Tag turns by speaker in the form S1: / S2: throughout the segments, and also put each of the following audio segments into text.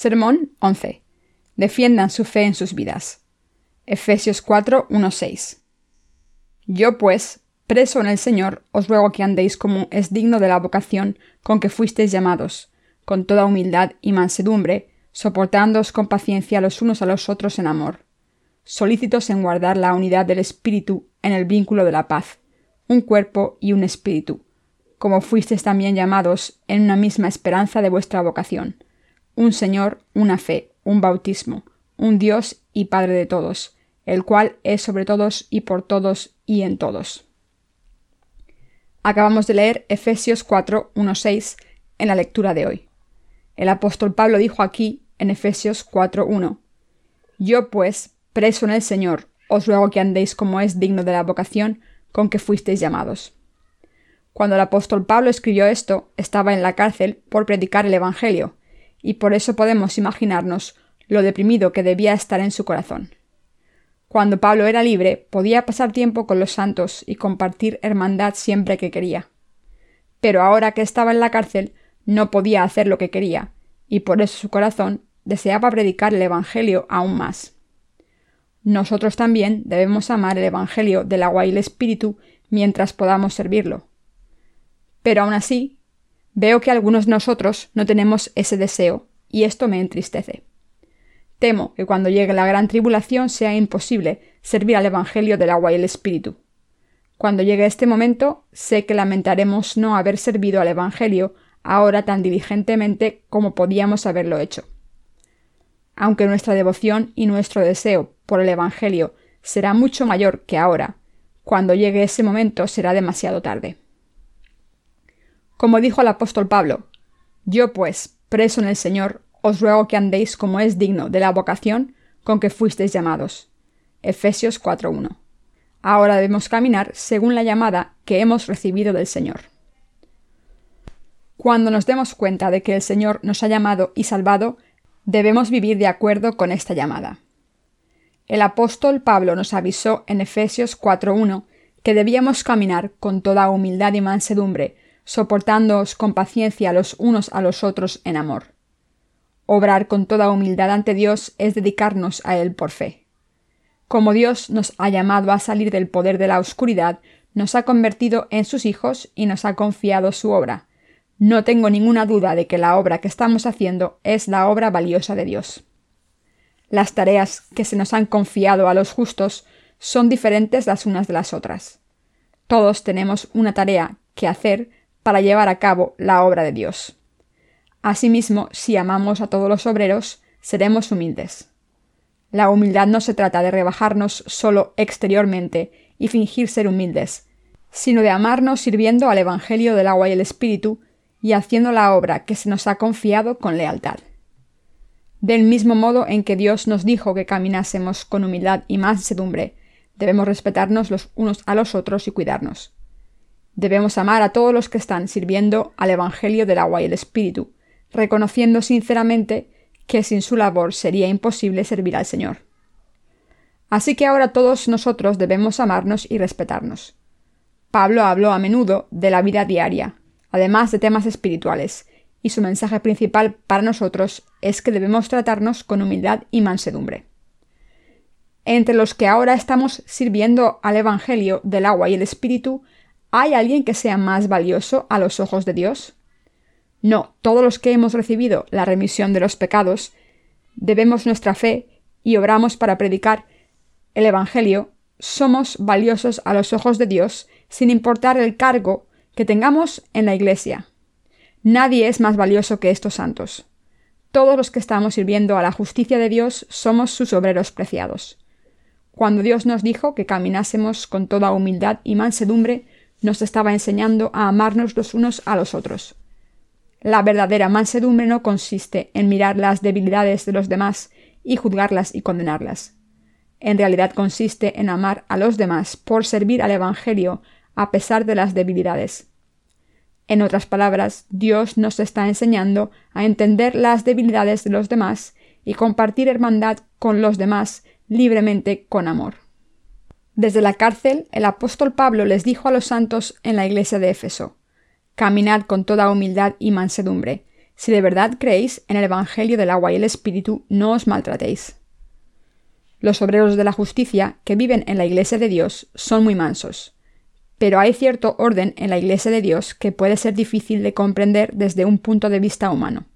S1: Sermón 11. Defiendan su fe en sus vidas. Efesios 4, 1, 6. Yo pues, preso en el Señor, os ruego que andéis como es digno de la vocación con que fuisteis llamados, con toda humildad y mansedumbre, soportándoos con paciencia los unos a los otros en amor, solícitos en guardar la unidad del Espíritu en el vínculo de la paz, un cuerpo y un espíritu, como fuisteis también llamados en una misma esperanza de vuestra vocación un Señor, una fe, un bautismo, un Dios y Padre de todos, el cual es sobre todos y por todos y en todos. Acabamos de leer Efesios 4, 1, 6 en la lectura de hoy. El apóstol Pablo dijo aquí, en Efesios 4, 1, Yo pues, preso en el Señor, os ruego que andéis como es digno de la vocación con que fuisteis llamados. Cuando el apóstol Pablo escribió esto, estaba en la cárcel por predicar el Evangelio, y por eso podemos imaginarnos lo deprimido que debía estar en su corazón. Cuando Pablo era libre, podía pasar tiempo con los santos y compartir hermandad siempre que quería. Pero ahora que estaba en la cárcel, no podía hacer lo que quería, y por eso su corazón deseaba predicar el Evangelio aún más. Nosotros también debemos amar el Evangelio del agua y el Espíritu mientras podamos servirlo. Pero aún así, Veo que algunos de nosotros no tenemos ese deseo, y esto me entristece. Temo que cuando llegue la gran tribulación sea imposible servir al Evangelio del agua y el Espíritu. Cuando llegue este momento, sé que lamentaremos no haber servido al Evangelio ahora tan diligentemente como podíamos haberlo hecho. Aunque nuestra devoción y nuestro deseo por el Evangelio será mucho mayor que ahora, cuando llegue ese momento será demasiado tarde. Como dijo el apóstol Pablo, Yo pues, preso en el Señor, os ruego que andéis como es digno de la vocación con que fuisteis llamados. Efesios 4.1. Ahora debemos caminar según la llamada que hemos recibido del Señor. Cuando nos demos cuenta de que el Señor nos ha llamado y salvado, debemos vivir de acuerdo con esta llamada. El apóstol Pablo nos avisó en Efesios 4.1 que debíamos caminar con toda humildad y mansedumbre, soportándoos con paciencia los unos a los otros en amor. Obrar con toda humildad ante Dios es dedicarnos a Él por fe. Como Dios nos ha llamado a salir del poder de la oscuridad, nos ha convertido en sus hijos y nos ha confiado su obra. No tengo ninguna duda de que la obra que estamos haciendo es la obra valiosa de Dios. Las tareas que se nos han confiado a los justos son diferentes las unas de las otras. Todos tenemos una tarea que hacer para llevar a cabo la obra de Dios. Asimismo, si amamos a todos los obreros, seremos humildes. La humildad no se trata de rebajarnos solo exteriormente y fingir ser humildes, sino de amarnos sirviendo al Evangelio del agua y el Espíritu y haciendo la obra que se nos ha confiado con lealtad. Del mismo modo en que Dios nos dijo que caminásemos con humildad y mansedumbre, debemos respetarnos los unos a los otros y cuidarnos. Debemos amar a todos los que están sirviendo al Evangelio del agua y el Espíritu, reconociendo sinceramente que sin su labor sería imposible servir al Señor. Así que ahora todos nosotros debemos amarnos y respetarnos. Pablo habló a menudo de la vida diaria, además de temas espirituales, y su mensaje principal para nosotros es que debemos tratarnos con humildad y mansedumbre. Entre los que ahora estamos sirviendo al Evangelio del agua y el Espíritu, ¿Hay alguien que sea más valioso a los ojos de Dios? No, todos los que hemos recibido la remisión de los pecados, debemos nuestra fe y obramos para predicar el Evangelio, somos valiosos a los ojos de Dios sin importar el cargo que tengamos en la Iglesia. Nadie es más valioso que estos santos. Todos los que estamos sirviendo a la justicia de Dios somos sus obreros preciados. Cuando Dios nos dijo que caminásemos con toda humildad y mansedumbre, nos estaba enseñando a amarnos los unos a los otros. La verdadera mansedumbre no consiste en mirar las debilidades de los demás y juzgarlas y condenarlas. En realidad consiste en amar a los demás por servir al Evangelio a pesar de las debilidades. En otras palabras, Dios nos está enseñando a entender las debilidades de los demás y compartir hermandad con los demás libremente con amor. Desde la cárcel, el apóstol Pablo les dijo a los santos en la iglesia de Éfeso, Caminad con toda humildad y mansedumbre, Si de verdad creéis en el Evangelio del agua y el Espíritu, no os maltratéis. Los obreros de la justicia que viven en la Iglesia de Dios son muy mansos. Pero hay cierto orden en la Iglesia de Dios que puede ser difícil de comprender desde un punto de vista humano.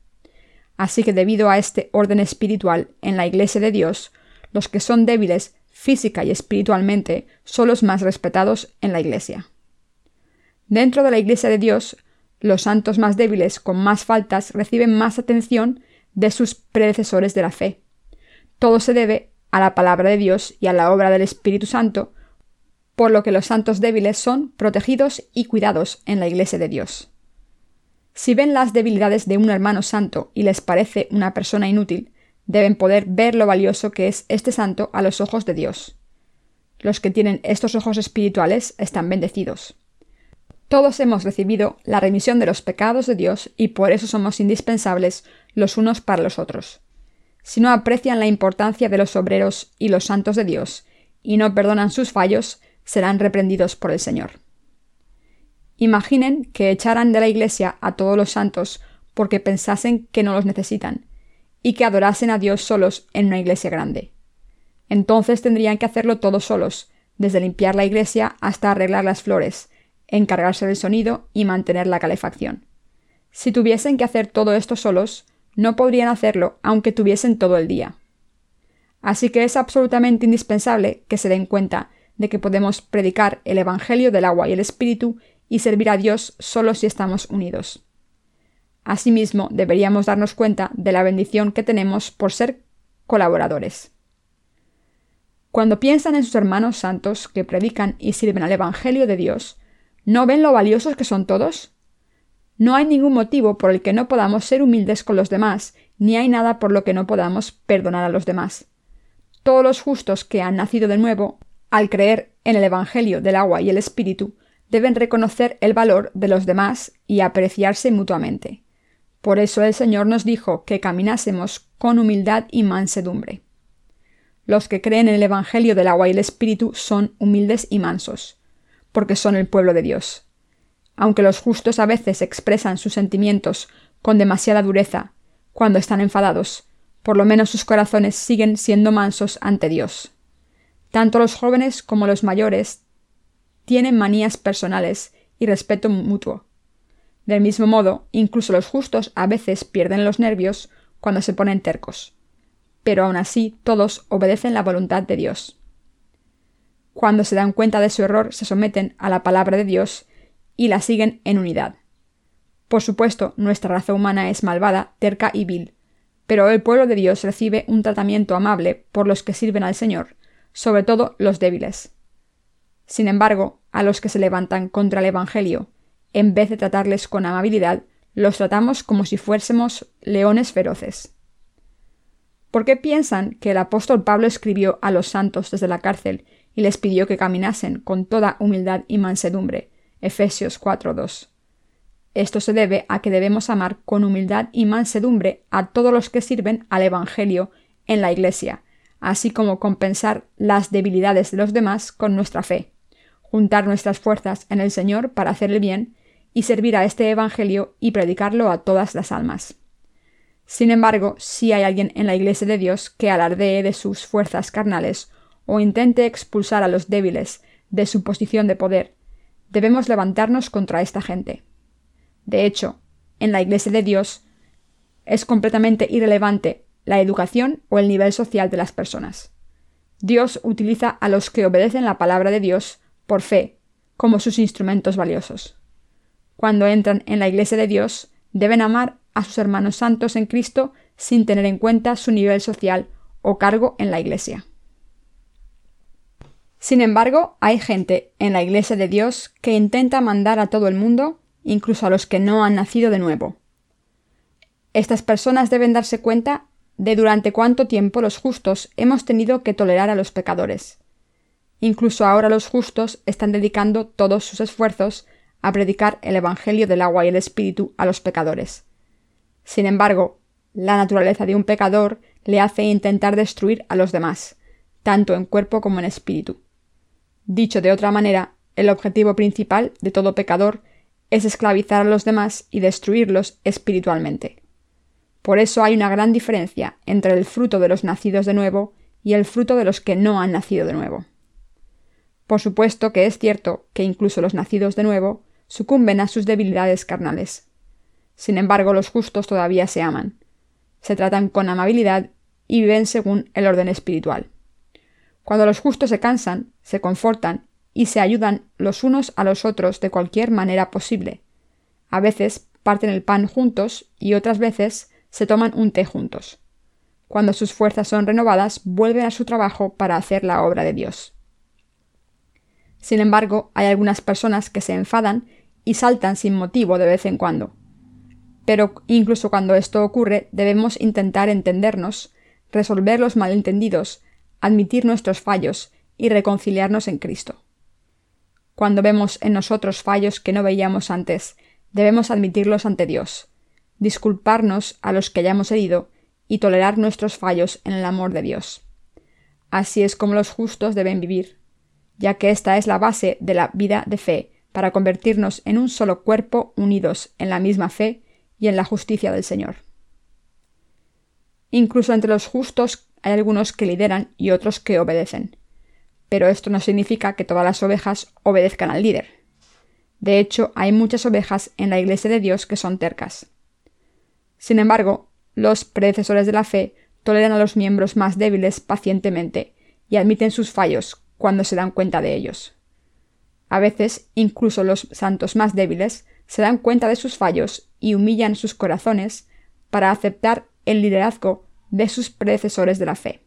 S1: Así que debido a este orden espiritual en la Iglesia de Dios, los que son débiles física y espiritualmente son los más respetados en la Iglesia. Dentro de la Iglesia de Dios, los santos más débiles con más faltas reciben más atención de sus predecesores de la fe. Todo se debe a la palabra de Dios y a la obra del Espíritu Santo, por lo que los santos débiles son protegidos y cuidados en la Iglesia de Dios. Si ven las debilidades de un hermano santo y les parece una persona inútil, deben poder ver lo valioso que es este santo a los ojos de Dios. Los que tienen estos ojos espirituales están bendecidos. Todos hemos recibido la remisión de los pecados de Dios y por eso somos indispensables los unos para los otros. Si no aprecian la importancia de los obreros y los santos de Dios y no perdonan sus fallos, serán reprendidos por el Señor. Imaginen que echaran de la iglesia a todos los santos porque pensasen que no los necesitan, y que adorasen a Dios solos en una iglesia grande. Entonces tendrían que hacerlo todos solos, desde limpiar la iglesia hasta arreglar las flores, encargarse del sonido y mantener la calefacción. Si tuviesen que hacer todo esto solos, no podrían hacerlo aunque tuviesen todo el día. Así que es absolutamente indispensable que se den cuenta de que podemos predicar el Evangelio del agua y el Espíritu y servir a Dios solo si estamos unidos. Asimismo, deberíamos darnos cuenta de la bendición que tenemos por ser colaboradores. Cuando piensan en sus hermanos santos que predican y sirven al Evangelio de Dios, ¿no ven lo valiosos que son todos? No hay ningún motivo por el que no podamos ser humildes con los demás, ni hay nada por lo que no podamos perdonar a los demás. Todos los justos que han nacido de nuevo, al creer en el Evangelio del agua y el Espíritu, deben reconocer el valor de los demás y apreciarse mutuamente. Por eso el Señor nos dijo que caminásemos con humildad y mansedumbre. Los que creen en el Evangelio del agua y el Espíritu son humildes y mansos, porque son el pueblo de Dios. Aunque los justos a veces expresan sus sentimientos con demasiada dureza, cuando están enfadados, por lo menos sus corazones siguen siendo mansos ante Dios. Tanto los jóvenes como los mayores tienen manías personales y respeto mutuo. Del mismo modo, incluso los justos a veces pierden los nervios cuando se ponen tercos. Pero aún así todos obedecen la voluntad de Dios. Cuando se dan cuenta de su error, se someten a la palabra de Dios y la siguen en unidad. Por supuesto, nuestra raza humana es malvada, terca y vil, pero el pueblo de Dios recibe un tratamiento amable por los que sirven al Señor, sobre todo los débiles. Sin embargo, a los que se levantan contra el Evangelio en vez de tratarles con amabilidad, los tratamos como si fuésemos leones feroces. ¿Por qué piensan que el apóstol Pablo escribió a los santos desde la cárcel y les pidió que caminasen con toda humildad y mansedumbre? Efesios 4:2. Esto se debe a que debemos amar con humildad y mansedumbre a todos los que sirven al Evangelio en la Iglesia, así como compensar las debilidades de los demás con nuestra fe, juntar nuestras fuerzas en el Señor para hacer el bien y servir a este Evangelio y predicarlo a todas las almas. Sin embargo, si hay alguien en la Iglesia de Dios que alardee de sus fuerzas carnales o intente expulsar a los débiles de su posición de poder, debemos levantarnos contra esta gente. De hecho, en la Iglesia de Dios es completamente irrelevante la educación o el nivel social de las personas. Dios utiliza a los que obedecen la palabra de Dios por fe como sus instrumentos valiosos cuando entran en la Iglesia de Dios, deben amar a sus hermanos santos en Cristo sin tener en cuenta su nivel social o cargo en la Iglesia. Sin embargo, hay gente en la Iglesia de Dios que intenta mandar a todo el mundo, incluso a los que no han nacido de nuevo. Estas personas deben darse cuenta de durante cuánto tiempo los justos hemos tenido que tolerar a los pecadores. Incluso ahora los justos están dedicando todos sus esfuerzos a predicar el Evangelio del agua y el Espíritu a los pecadores. Sin embargo, la naturaleza de un pecador le hace intentar destruir a los demás, tanto en cuerpo como en espíritu. Dicho de otra manera, el objetivo principal de todo pecador es esclavizar a los demás y destruirlos espiritualmente. Por eso hay una gran diferencia entre el fruto de los nacidos de nuevo y el fruto de los que no han nacido de nuevo. Por supuesto que es cierto que incluso los nacidos de nuevo sucumben a sus debilidades carnales. Sin embargo, los justos todavía se aman, se tratan con amabilidad y viven según el orden espiritual. Cuando los justos se cansan, se confortan y se ayudan los unos a los otros de cualquier manera posible. A veces parten el pan juntos y otras veces se toman un té juntos. Cuando sus fuerzas son renovadas, vuelven a su trabajo para hacer la obra de Dios. Sin embargo, hay algunas personas que se enfadan y saltan sin motivo de vez en cuando. Pero incluso cuando esto ocurre, debemos intentar entendernos, resolver los malentendidos, admitir nuestros fallos y reconciliarnos en Cristo. Cuando vemos en nosotros fallos que no veíamos antes, debemos admitirlos ante Dios, disculparnos a los que hayamos herido y tolerar nuestros fallos en el amor de Dios. Así es como los justos deben vivir, ya que esta es la base de la vida de fe para convertirnos en un solo cuerpo unidos en la misma fe y en la justicia del Señor. Incluso entre los justos hay algunos que lideran y otros que obedecen. Pero esto no significa que todas las ovejas obedezcan al líder. De hecho, hay muchas ovejas en la Iglesia de Dios que son tercas. Sin embargo, los predecesores de la fe toleran a los miembros más débiles pacientemente y admiten sus fallos cuando se dan cuenta de ellos. A veces, incluso los santos más débiles se dan cuenta de sus fallos y humillan sus corazones para aceptar el liderazgo de sus predecesores de la fe.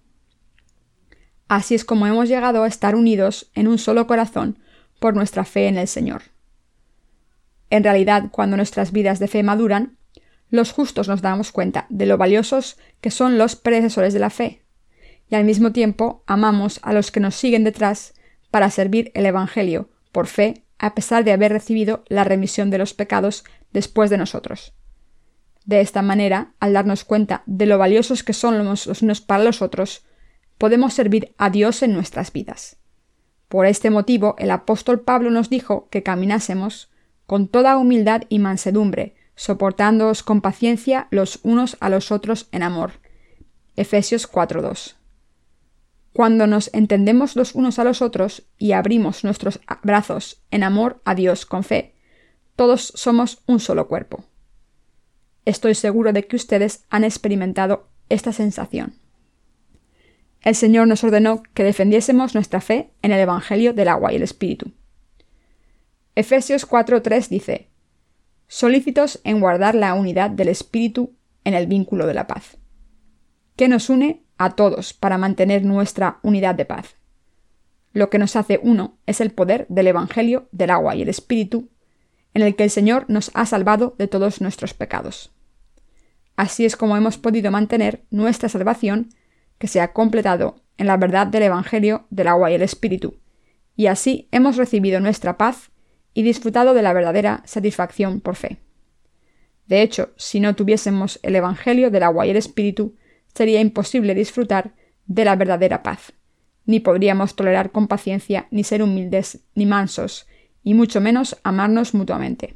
S1: Así es como hemos llegado a estar unidos en un solo corazón por nuestra fe en el Señor. En realidad, cuando nuestras vidas de fe maduran, los justos nos damos cuenta de lo valiosos que son los predecesores de la fe, y al mismo tiempo amamos a los que nos siguen detrás para servir el Evangelio por fe, a pesar de haber recibido la remisión de los pecados después de nosotros. De esta manera, al darnos cuenta de lo valiosos que son los unos para los otros, podemos servir a Dios en nuestras vidas. Por este motivo, el apóstol Pablo nos dijo que caminásemos con toda humildad y mansedumbre, soportándoos con paciencia los unos a los otros en amor. Efesios 4:2. Cuando nos entendemos los unos a los otros y abrimos nuestros brazos en amor a Dios con fe, todos somos un solo cuerpo. Estoy seguro de que ustedes han experimentado esta sensación. El Señor nos ordenó que defendiésemos nuestra fe en el Evangelio del agua y el Espíritu. Efesios 4:3 dice, solícitos en guardar la unidad del Espíritu en el vínculo de la paz, que nos une a todos para mantener nuestra unidad de paz. Lo que nos hace uno es el poder del Evangelio del agua y el Espíritu, en el que el Señor nos ha salvado de todos nuestros pecados. Así es como hemos podido mantener nuestra salvación, que se ha completado en la verdad del Evangelio del agua y el Espíritu, y así hemos recibido nuestra paz y disfrutado de la verdadera satisfacción por fe. De hecho, si no tuviésemos el Evangelio del agua y el Espíritu, sería imposible disfrutar de la verdadera paz. Ni podríamos tolerar con paciencia, ni ser humildes, ni mansos, y mucho menos amarnos mutuamente.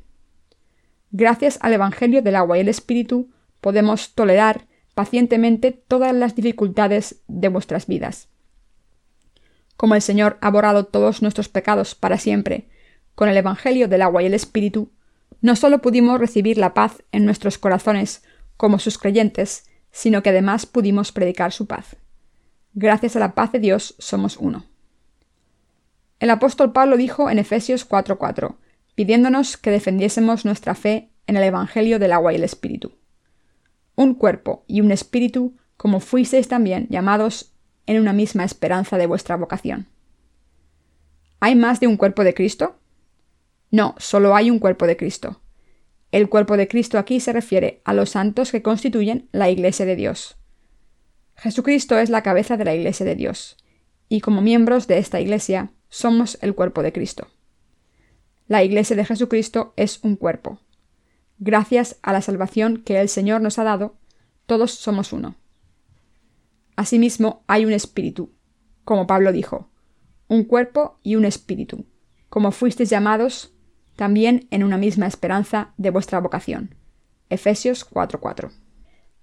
S1: Gracias al Evangelio del agua y el Espíritu, podemos tolerar pacientemente todas las dificultades de vuestras vidas. Como el Señor ha borrado todos nuestros pecados para siempre, con el Evangelio del agua y el Espíritu, no solo pudimos recibir la paz en nuestros corazones como sus creyentes, sino que además pudimos predicar su paz. Gracias a la paz de Dios somos uno. El apóstol Pablo dijo en Efesios 4:4, pidiéndonos que defendiésemos nuestra fe en el Evangelio del agua y el Espíritu un cuerpo y un espíritu, como fuisteis también llamados en una misma esperanza de vuestra vocación. ¿Hay más de un cuerpo de Cristo? No, solo hay un cuerpo de Cristo. El cuerpo de Cristo aquí se refiere a los santos que constituyen la Iglesia de Dios. Jesucristo es la cabeza de la Iglesia de Dios, y como miembros de esta Iglesia somos el cuerpo de Cristo. La Iglesia de Jesucristo es un cuerpo, Gracias a la salvación que el Señor nos ha dado, todos somos uno. Asimismo, hay un espíritu, como Pablo dijo, un cuerpo y un espíritu, como fuisteis llamados también en una misma esperanza de vuestra vocación. Efesios 4:4.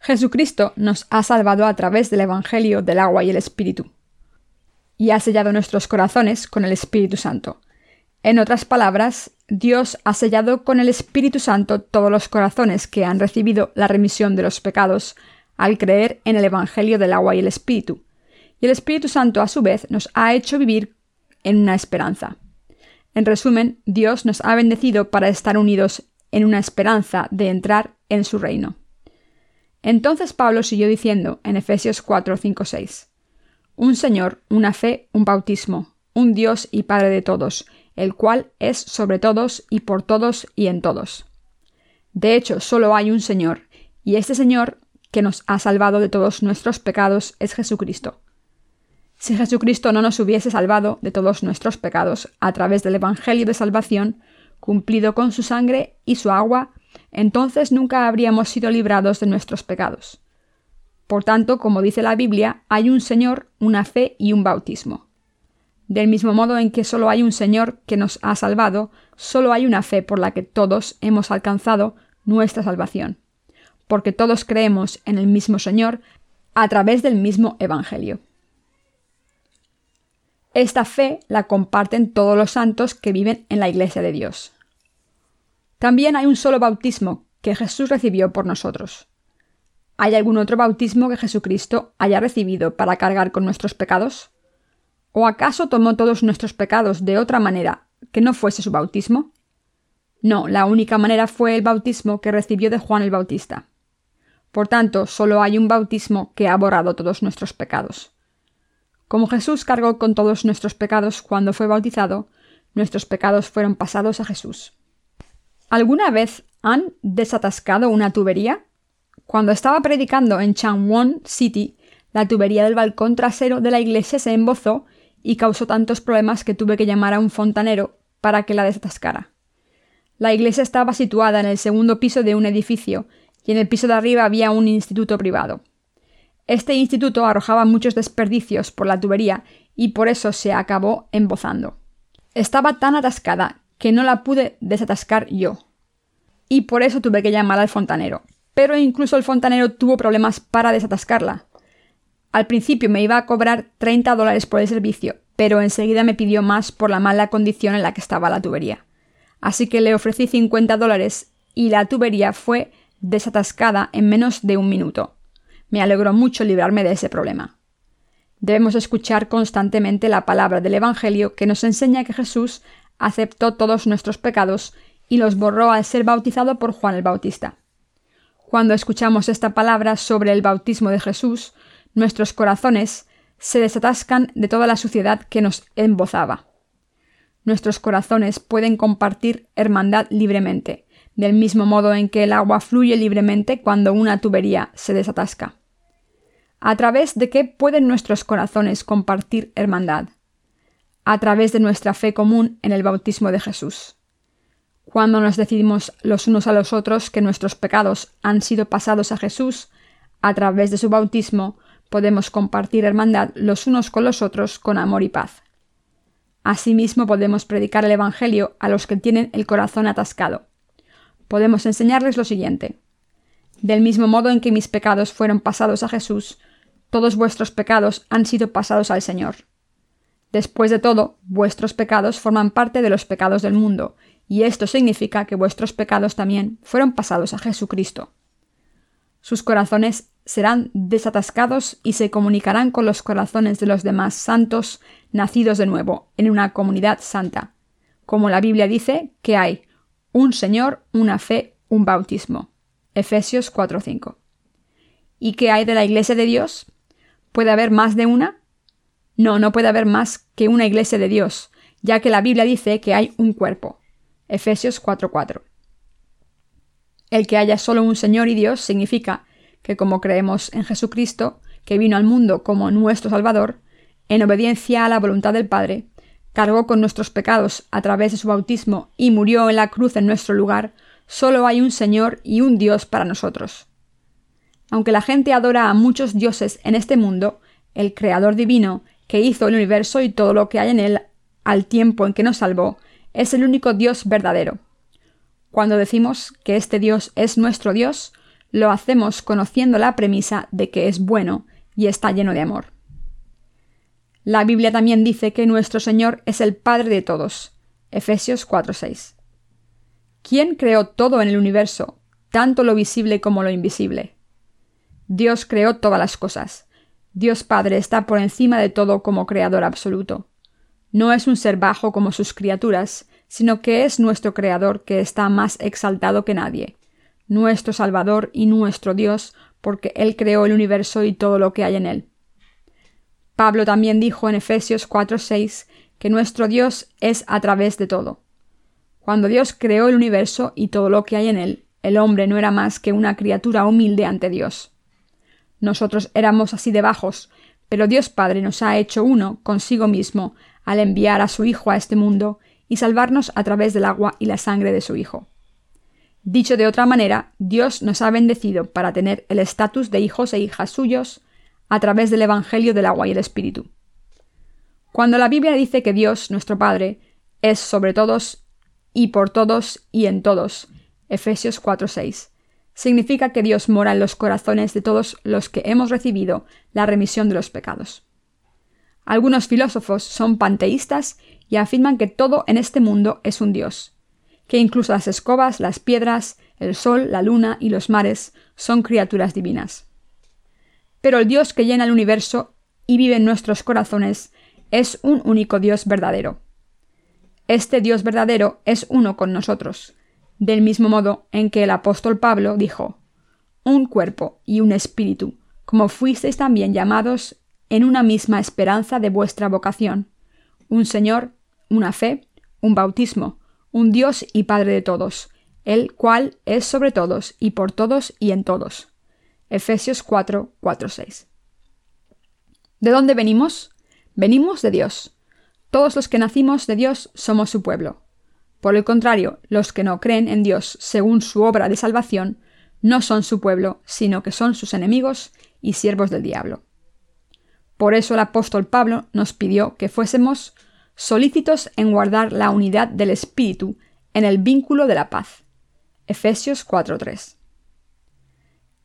S1: Jesucristo nos ha salvado a través del Evangelio del agua y el Espíritu, y ha sellado nuestros corazones con el Espíritu Santo. En otras palabras, Dios ha sellado con el Espíritu Santo todos los corazones que han recibido la remisión de los pecados al creer en el Evangelio del agua y el Espíritu. Y el Espíritu Santo, a su vez, nos ha hecho vivir en una esperanza. En resumen, Dios nos ha bendecido para estar unidos en una esperanza de entrar en su reino. Entonces Pablo siguió diciendo en Efesios 4, 5, 6, Un Señor, una fe, un bautismo, un Dios y Padre de todos, el cual es sobre todos y por todos y en todos. De hecho, solo hay un Señor, y este Señor que nos ha salvado de todos nuestros pecados es Jesucristo. Si Jesucristo no nos hubiese salvado de todos nuestros pecados a través del Evangelio de salvación, cumplido con su sangre y su agua, entonces nunca habríamos sido librados de nuestros pecados. Por tanto, como dice la Biblia, hay un Señor, una fe y un bautismo. Del mismo modo en que solo hay un Señor que nos ha salvado, solo hay una fe por la que todos hemos alcanzado nuestra salvación, porque todos creemos en el mismo Señor a través del mismo Evangelio. Esta fe la comparten todos los santos que viven en la Iglesia de Dios. También hay un solo bautismo que Jesús recibió por nosotros. ¿Hay algún otro bautismo que Jesucristo haya recibido para cargar con nuestros pecados? ¿O acaso tomó todos nuestros pecados de otra manera que no fuese su bautismo? No, la única manera fue el bautismo que recibió de Juan el Bautista. Por tanto, solo hay un bautismo que ha borrado todos nuestros pecados. Como Jesús cargó con todos nuestros pecados cuando fue bautizado, nuestros pecados fueron pasados a Jesús. ¿Alguna vez han desatascado una tubería? Cuando estaba predicando en Changwon City, la tubería del balcón trasero de la iglesia se embozó y causó tantos problemas que tuve que llamar a un fontanero para que la desatascara. La iglesia estaba situada en el segundo piso de un edificio y en el piso de arriba había un instituto privado. Este instituto arrojaba muchos desperdicios por la tubería y por eso se acabó embozando. Estaba tan atascada que no la pude desatascar yo. Y por eso tuve que llamar al fontanero. Pero incluso el fontanero tuvo problemas para desatascarla. Al principio me iba a cobrar 30 dólares por el servicio, pero enseguida me pidió más por la mala condición en la que estaba la tubería. Así que le ofrecí 50 dólares y la tubería fue desatascada en menos de un minuto. Me alegró mucho librarme de ese problema. Debemos escuchar constantemente la palabra del Evangelio que nos enseña que Jesús aceptó todos nuestros pecados y los borró al ser bautizado por Juan el Bautista. Cuando escuchamos esta palabra sobre el bautismo de Jesús, nuestros corazones se desatascan de toda la suciedad que nos embozaba. Nuestros corazones pueden compartir hermandad libremente, del mismo modo en que el agua fluye libremente cuando una tubería se desatasca. ¿A través de qué pueden nuestros corazones compartir hermandad? A través de nuestra fe común en el bautismo de Jesús. Cuando nos decidimos los unos a los otros que nuestros pecados han sido pasados a Jesús, a través de su bautismo podemos compartir hermandad los unos con los otros con amor y paz. Asimismo podemos predicar el Evangelio a los que tienen el corazón atascado podemos enseñarles lo siguiente. Del mismo modo en que mis pecados fueron pasados a Jesús, todos vuestros pecados han sido pasados al Señor. Después de todo, vuestros pecados forman parte de los pecados del mundo, y esto significa que vuestros pecados también fueron pasados a Jesucristo. Sus corazones serán desatascados y se comunicarán con los corazones de los demás santos nacidos de nuevo en una comunidad santa, como la Biblia dice que hay un Señor, una fe, un bautismo. Efesios 4:5. ¿Y qué hay de la Iglesia de Dios? ¿Puede haber más de una? No, no puede haber más que una Iglesia de Dios, ya que la Biblia dice que hay un cuerpo. Efesios 4:4. El que haya solo un Señor y Dios significa que como creemos en Jesucristo, que vino al mundo como nuestro Salvador, en obediencia a la voluntad del Padre, cargó con nuestros pecados a través de su bautismo y murió en la cruz en nuestro lugar, solo hay un Señor y un Dios para nosotros. Aunque la gente adora a muchos dioses en este mundo, el Creador divino, que hizo el universo y todo lo que hay en él al tiempo en que nos salvó, es el único Dios verdadero. Cuando decimos que este Dios es nuestro Dios, lo hacemos conociendo la premisa de que es bueno y está lleno de amor. La Biblia también dice que nuestro Señor es el Padre de todos. Efesios 4:6. ¿Quién creó todo en el universo, tanto lo visible como lo invisible? Dios creó todas las cosas. Dios Padre está por encima de todo como creador absoluto. No es un ser bajo como sus criaturas, sino que es nuestro Creador que está más exaltado que nadie, nuestro Salvador y nuestro Dios, porque Él creó el universo y todo lo que hay en él. Pablo también dijo en Efesios 4:6 que nuestro Dios es a través de todo. Cuando Dios creó el universo y todo lo que hay en él, el hombre no era más que una criatura humilde ante Dios. Nosotros éramos así de bajos, pero Dios Padre nos ha hecho uno consigo mismo al enviar a su Hijo a este mundo y salvarnos a través del agua y la sangre de su Hijo. Dicho de otra manera, Dios nos ha bendecido para tener el estatus de hijos e hijas suyos a través del Evangelio del agua y el Espíritu. Cuando la Biblia dice que Dios, nuestro Padre, es sobre todos y por todos y en todos, Efesios 4:6, significa que Dios mora en los corazones de todos los que hemos recibido la remisión de los pecados. Algunos filósofos son panteístas y afirman que todo en este mundo es un dios, que incluso las escobas, las piedras, el sol, la luna y los mares son criaturas divinas. Pero el Dios que llena el universo y vive en nuestros corazones es un único Dios verdadero. Este Dios verdadero es uno con nosotros, del mismo modo en que el apóstol Pablo dijo, un cuerpo y un espíritu, como fuisteis también llamados en una misma esperanza de vuestra vocación, un Señor, una fe, un bautismo, un Dios y Padre de todos, el cual es sobre todos y por todos y en todos. Efesios 4, 4, 6. ¿De dónde venimos? Venimos de Dios. Todos los que nacimos de Dios somos su pueblo. Por el contrario, los que no creen en Dios según su obra de salvación no son su pueblo, sino que son sus enemigos y siervos del diablo. Por eso el apóstol Pablo nos pidió que fuésemos solícitos en guardar la unidad del Espíritu en el vínculo de la paz. Efesios 4:3.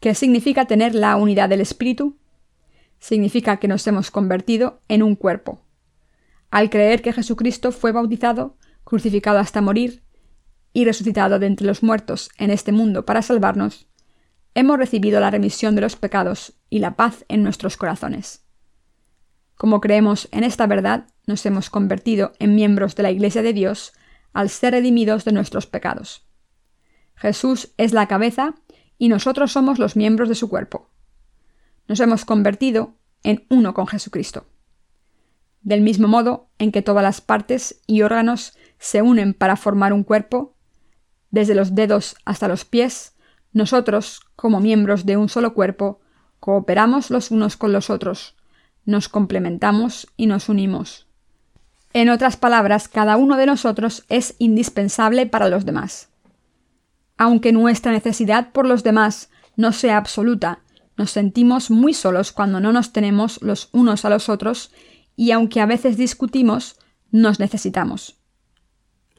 S1: ¿Qué significa tener la unidad del Espíritu? Significa que nos hemos convertido en un cuerpo. Al creer que Jesucristo fue bautizado, crucificado hasta morir y resucitado de entre los muertos en este mundo para salvarnos, hemos recibido la remisión de los pecados y la paz en nuestros corazones. Como creemos en esta verdad, nos hemos convertido en miembros de la Iglesia de Dios al ser redimidos de nuestros pecados. Jesús es la cabeza y nosotros somos los miembros de su cuerpo. Nos hemos convertido en uno con Jesucristo. Del mismo modo en que todas las partes y órganos se unen para formar un cuerpo, desde los dedos hasta los pies, nosotros, como miembros de un solo cuerpo, cooperamos los unos con los otros, nos complementamos y nos unimos. En otras palabras, cada uno de nosotros es indispensable para los demás. Aunque nuestra necesidad por los demás no sea absoluta, nos sentimos muy solos cuando no nos tenemos los unos a los otros y aunque a veces discutimos, nos necesitamos.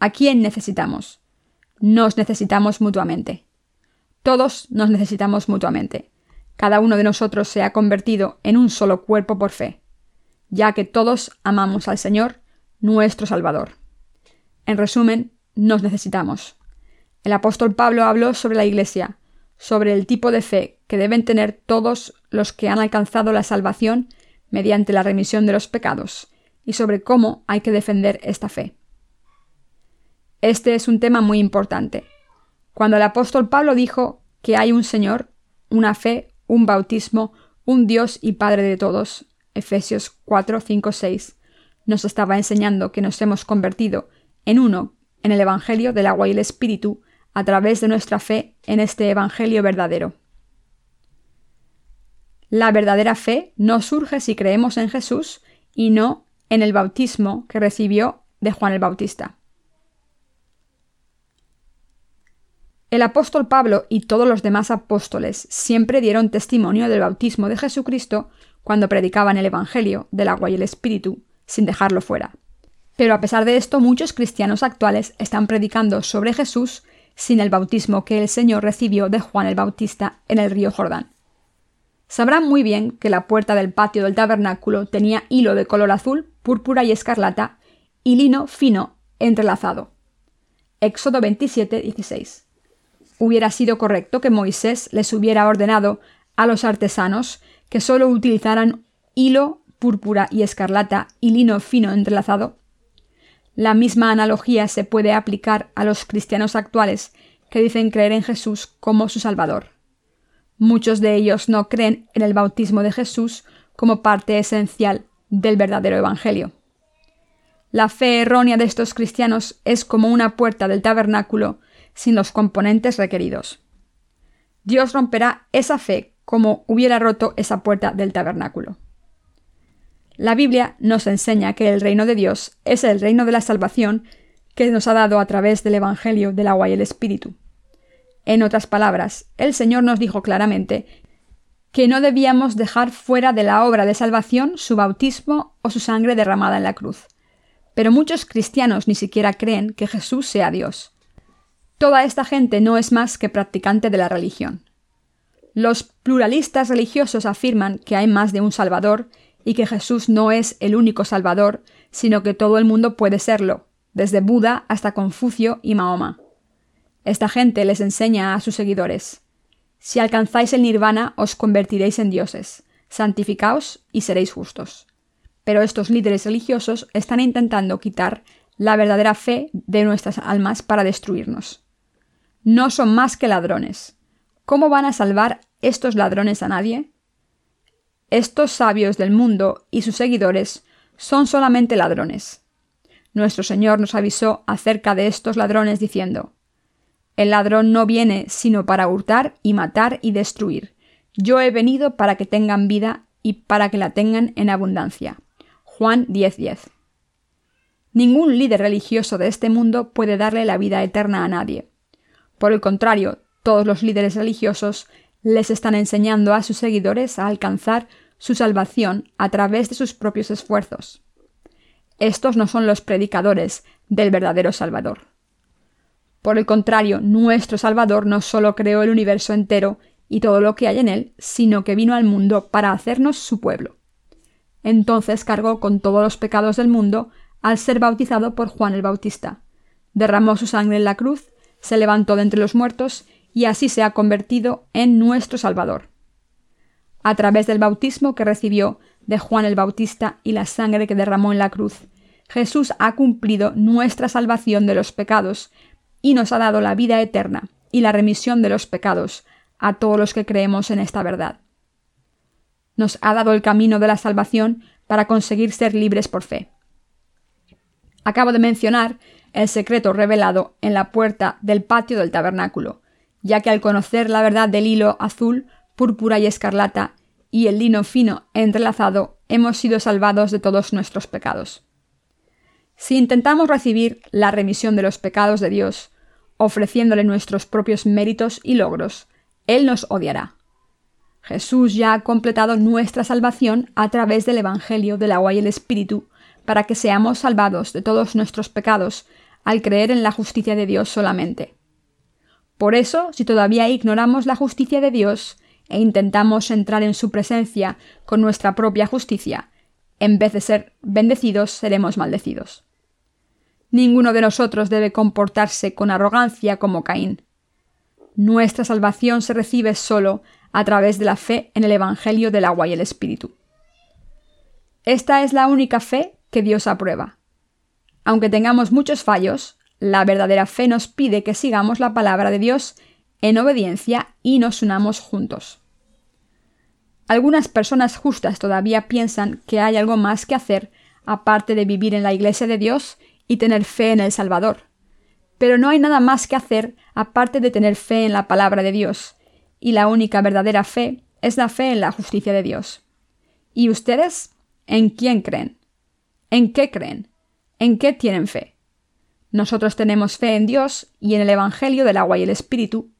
S1: ¿A quién necesitamos? Nos necesitamos mutuamente. Todos nos necesitamos mutuamente. Cada uno de nosotros se ha convertido en un solo cuerpo por fe, ya que todos amamos al Señor nuestro Salvador. En resumen, nos necesitamos. El apóstol Pablo habló sobre la Iglesia, sobre el tipo de fe que deben tener todos los que han alcanzado la salvación mediante la remisión de los pecados, y sobre cómo hay que defender esta fe. Este es un tema muy importante. Cuando el apóstol Pablo dijo que hay un Señor, una fe, un bautismo, un Dios y Padre de todos, Efesios 4, 5, 6, nos estaba enseñando que nos hemos convertido en uno en el Evangelio del agua y el Espíritu a través de nuestra fe en este Evangelio verdadero. La verdadera fe no surge si creemos en Jesús y no en el bautismo que recibió de Juan el Bautista. El apóstol Pablo y todos los demás apóstoles siempre dieron testimonio del bautismo de Jesucristo cuando predicaban el Evangelio del agua y el Espíritu, sin dejarlo fuera. Pero a pesar de esto, muchos cristianos actuales están predicando sobre Jesús sin el bautismo que el Señor recibió de Juan el Bautista en el río Jordán. Sabrán muy bien que la puerta del patio del tabernáculo tenía hilo de color azul, púrpura y escarlata y lino fino entrelazado. Éxodo 27, 16. Hubiera sido correcto que Moisés les hubiera ordenado a los artesanos que solo utilizaran hilo, púrpura y escarlata y lino fino entrelazado. La misma analogía se puede aplicar a los cristianos actuales que dicen creer en Jesús como su Salvador. Muchos de ellos no creen en el bautismo de Jesús como parte esencial del verdadero Evangelio. La fe errónea de estos cristianos es como una puerta del tabernáculo sin los componentes requeridos. Dios romperá esa fe como hubiera roto esa puerta del tabernáculo. La Biblia nos enseña que el reino de Dios es el reino de la salvación que nos ha dado a través del Evangelio del agua y el Espíritu. En otras palabras, el Señor nos dijo claramente que no debíamos dejar fuera de la obra de salvación su bautismo o su sangre derramada en la cruz. Pero muchos cristianos ni siquiera creen que Jesús sea Dios. Toda esta gente no es más que practicante de la religión. Los pluralistas religiosos afirman que hay más de un Salvador y que Jesús no es el único Salvador, sino que todo el mundo puede serlo, desde Buda hasta Confucio y Mahoma. Esta gente les enseña a sus seguidores Si alcanzáis el nirvana os convertiréis en dioses, santificaos y seréis justos. Pero estos líderes religiosos están intentando quitar la verdadera fe de nuestras almas para destruirnos. No son más que ladrones. ¿Cómo van a salvar estos ladrones a nadie? Estos sabios del mundo y sus seguidores son solamente ladrones. Nuestro Señor nos avisó acerca de estos ladrones diciendo, El ladrón no viene sino para hurtar y matar y destruir. Yo he venido para que tengan vida y para que la tengan en abundancia. Juan 10:10. Ningún líder religioso de este mundo puede darle la vida eterna a nadie. Por el contrario, todos los líderes religiosos les están enseñando a sus seguidores a alcanzar su salvación a través de sus propios esfuerzos. Estos no son los predicadores del verdadero Salvador. Por el contrario, nuestro Salvador no solo creó el universo entero y todo lo que hay en él, sino que vino al mundo para hacernos su pueblo. Entonces cargó con todos los pecados del mundo al ser bautizado por Juan el Bautista. Derramó su sangre en la cruz, se levantó de entre los muertos y así se ha convertido en nuestro Salvador. A través del bautismo que recibió de Juan el Bautista y la sangre que derramó en la cruz, Jesús ha cumplido nuestra salvación de los pecados y nos ha dado la vida eterna y la remisión de los pecados a todos los que creemos en esta verdad. Nos ha dado el camino de la salvación para conseguir ser libres por fe. Acabo de mencionar el secreto revelado en la puerta del patio del tabernáculo, ya que al conocer la verdad del hilo azul, púrpura y escarlata y el lino fino entrelazado, hemos sido salvados de todos nuestros pecados. Si intentamos recibir la remisión de los pecados de Dios, ofreciéndole nuestros propios méritos y logros, Él nos odiará. Jesús ya ha completado nuestra salvación a través del Evangelio del agua y el Espíritu, para que seamos salvados de todos nuestros pecados al creer en la justicia de Dios solamente. Por eso, si todavía ignoramos la justicia de Dios e intentamos entrar en su presencia con nuestra propia justicia, en vez de ser bendecidos, seremos maldecidos. Ninguno de nosotros debe comportarse con arrogancia como Caín. Nuestra salvación se recibe solo a través de la fe en el Evangelio del agua y el Espíritu. Esta es la única fe que Dios aprueba. Aunque tengamos muchos fallos, la verdadera fe nos pide que sigamos la palabra de Dios en obediencia y nos unamos juntos. Algunas personas justas todavía piensan que hay algo más que hacer aparte de vivir en la iglesia de Dios y tener fe en el Salvador. Pero no hay nada más que hacer aparte de tener fe en la palabra de Dios, y la única verdadera fe es la fe en la justicia de Dios. ¿Y ustedes? ¿En quién creen? ¿En qué creen? ¿En qué tienen fe? Nosotros tenemos fe en Dios y en el Evangelio del agua y el Espíritu.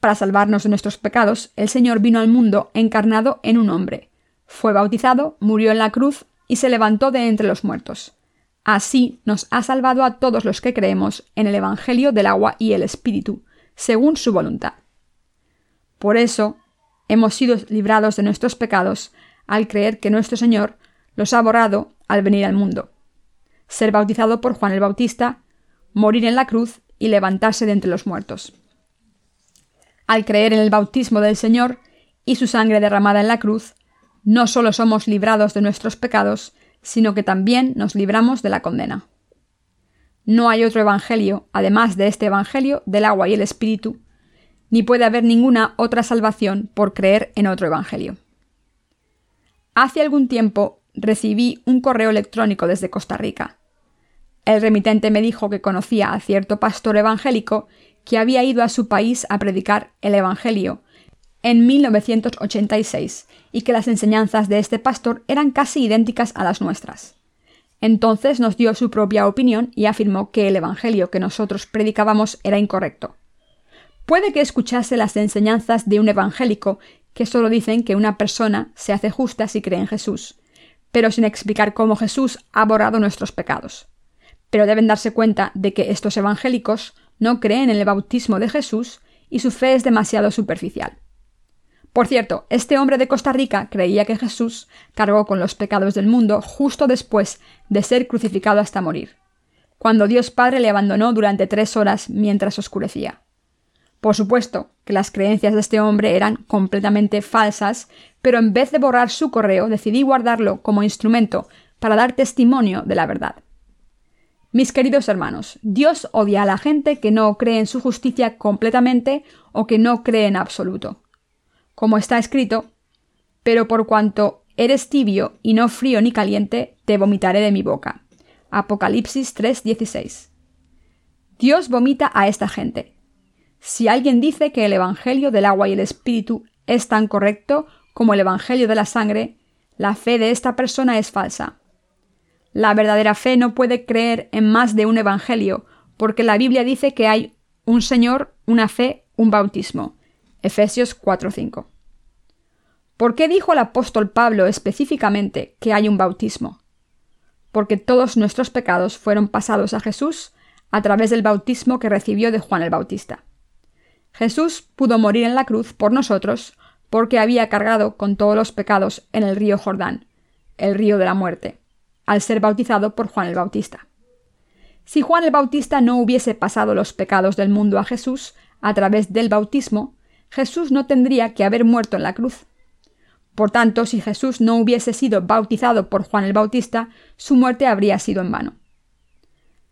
S1: Para salvarnos de nuestros pecados, el Señor vino al mundo encarnado en un hombre. Fue bautizado, murió en la cruz y se levantó de entre los muertos. Así nos ha salvado a todos los que creemos en el Evangelio del agua y el Espíritu, según su voluntad. Por eso hemos sido librados de nuestros pecados al creer que nuestro Señor los ha borrado al venir al mundo. Ser bautizado por Juan el Bautista, morir en la cruz y levantarse de entre los muertos. Al creer en el bautismo del Señor y su sangre derramada en la cruz, no solo somos librados de nuestros pecados, sino que también nos libramos de la condena. No hay otro Evangelio, además de este Evangelio del agua y el Espíritu, ni puede haber ninguna otra salvación por creer en otro Evangelio. Hace algún tiempo recibí un correo electrónico desde Costa Rica. El remitente me dijo que conocía a cierto pastor evangélico que había ido a su país a predicar el Evangelio en 1986 y que las enseñanzas de este pastor eran casi idénticas a las nuestras. Entonces nos dio su propia opinión y afirmó que el Evangelio que nosotros predicábamos era incorrecto. Puede que escuchase las enseñanzas de un evangélico que solo dicen que una persona se hace justa si cree en Jesús, pero sin explicar cómo Jesús ha borrado nuestros pecados. Pero deben darse cuenta de que estos evangélicos no creen en el bautismo de Jesús y su fe es demasiado superficial. Por cierto, este hombre de Costa Rica creía que Jesús cargó con los pecados del mundo justo después de ser crucificado hasta morir, cuando Dios Padre le abandonó durante tres horas mientras oscurecía. Por supuesto que las creencias de este hombre eran completamente falsas, pero en vez de borrar su correo decidí guardarlo como instrumento para dar testimonio de la verdad. Mis queridos hermanos, Dios odia a la gente que no cree en su justicia completamente o que no cree en absoluto como está escrito, pero por cuanto eres tibio y no frío ni caliente, te vomitaré de mi boca. Apocalipsis 3:16. Dios vomita a esta gente. Si alguien dice que el Evangelio del agua y el Espíritu es tan correcto como el Evangelio de la sangre, la fe de esta persona es falsa. La verdadera fe no puede creer en más de un Evangelio, porque la Biblia dice que hay un Señor, una fe, un bautismo. Efesios 4:5. ¿Por qué dijo el apóstol Pablo específicamente que hay un bautismo? Porque todos nuestros pecados fueron pasados a Jesús a través del bautismo que recibió de Juan el Bautista. Jesús pudo morir en la cruz por nosotros porque había cargado con todos los pecados en el río Jordán, el río de la muerte, al ser bautizado por Juan el Bautista. Si Juan el Bautista no hubiese pasado los pecados del mundo a Jesús a través del bautismo, Jesús no tendría que haber muerto en la cruz. Por tanto, si Jesús no hubiese sido bautizado por Juan el Bautista, su muerte habría sido en vano.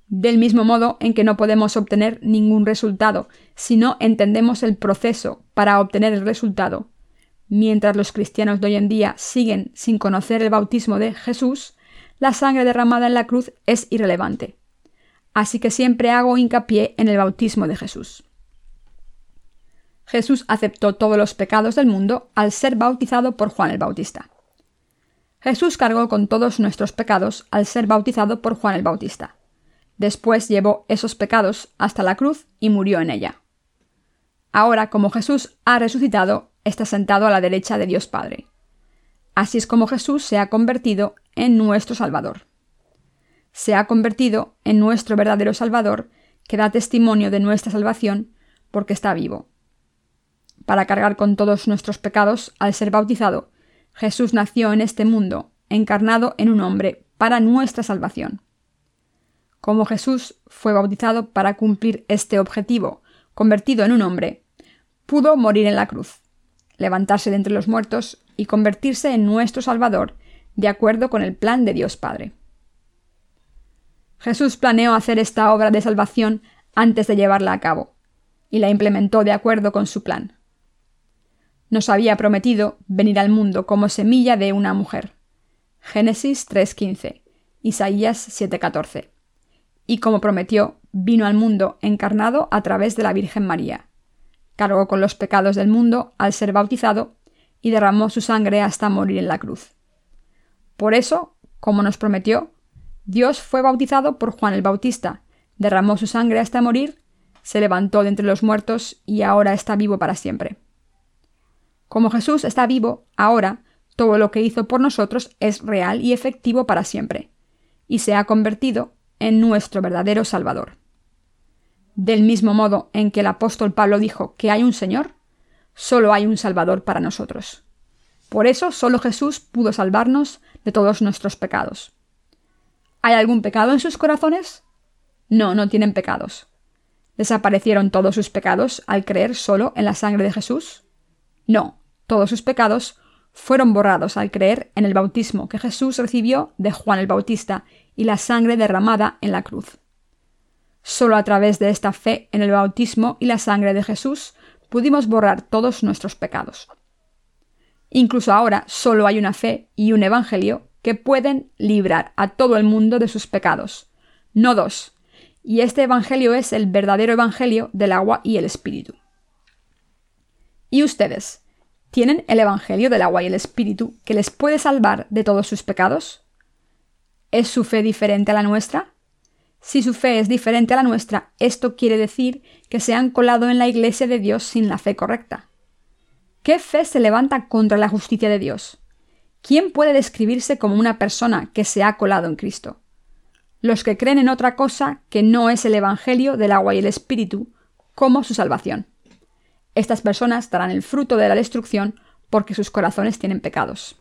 S1: Del mismo modo en que no podemos obtener ningún resultado si no entendemos el proceso para obtener el resultado, mientras los cristianos de hoy en día siguen sin conocer el bautismo de Jesús, la sangre derramada en la cruz es irrelevante. Así que siempre hago hincapié en el bautismo de Jesús. Jesús aceptó todos los pecados del mundo al ser bautizado por Juan el Bautista. Jesús cargó con todos nuestros pecados al ser bautizado por Juan el Bautista. Después llevó esos pecados hasta la cruz y murió en ella. Ahora, como Jesús ha resucitado, está sentado a la derecha de Dios Padre. Así es como Jesús se ha convertido en nuestro Salvador. Se ha convertido en nuestro verdadero Salvador, que da testimonio de nuestra salvación porque está vivo para cargar con todos nuestros pecados al ser bautizado, Jesús nació en este mundo, encarnado en un hombre, para nuestra salvación. Como Jesús fue bautizado para cumplir este objetivo, convertido en un hombre, pudo morir en la cruz, levantarse de entre los muertos y convertirse en nuestro Salvador, de acuerdo con el plan de Dios Padre. Jesús planeó hacer esta obra de salvación antes de llevarla a cabo, y la implementó de acuerdo con su plan nos había prometido venir al mundo como semilla de una mujer. Génesis 3.15, Isaías 7.14. Y como prometió, vino al mundo encarnado a través de la Virgen María. Cargó con los pecados del mundo al ser bautizado y derramó su sangre hasta morir en la cruz. Por eso, como nos prometió, Dios fue bautizado por Juan el Bautista, derramó su sangre hasta morir, se levantó de entre los muertos y ahora está vivo para siempre. Como Jesús está vivo, ahora, todo lo que hizo por nosotros es real y efectivo para siempre. y se ha convertido en nuestro verdadero Salvador. Del mismo modo en que el apóstol Pablo dijo que hay un Señor, solo hay un Salvador para nosotros. Por eso solo Jesús pudo salvarnos de todos nuestros pecados. ¿Hay algún pecado en sus corazones? No, no tienen pecados. ¿Desaparecieron todos sus pecados al creer solo en la sangre de Jesús? No, todos sus pecados fueron borrados al creer en el bautismo que Jesús recibió de Juan el Bautista y la sangre derramada en la cruz. Solo a través de esta fe en el bautismo y la sangre de Jesús pudimos borrar todos nuestros pecados. Incluso ahora solo hay una fe y un evangelio que pueden librar a todo el mundo de sus pecados, no dos, y este evangelio es el verdadero evangelio del agua y el espíritu. ¿Y ustedes? ¿Tienen el evangelio del agua y el espíritu que les puede salvar de todos sus pecados? ¿Es su fe diferente a la nuestra? Si su fe es diferente a la nuestra, esto quiere decir que se han colado en la iglesia de Dios sin la fe correcta. ¿Qué fe se levanta contra la justicia de Dios? ¿Quién puede describirse como una persona que se ha colado en Cristo? Los que creen en otra cosa que no es el Evangelio del agua y el Espíritu como su salvación. Estas personas darán el fruto de la destrucción porque sus corazones tienen pecados.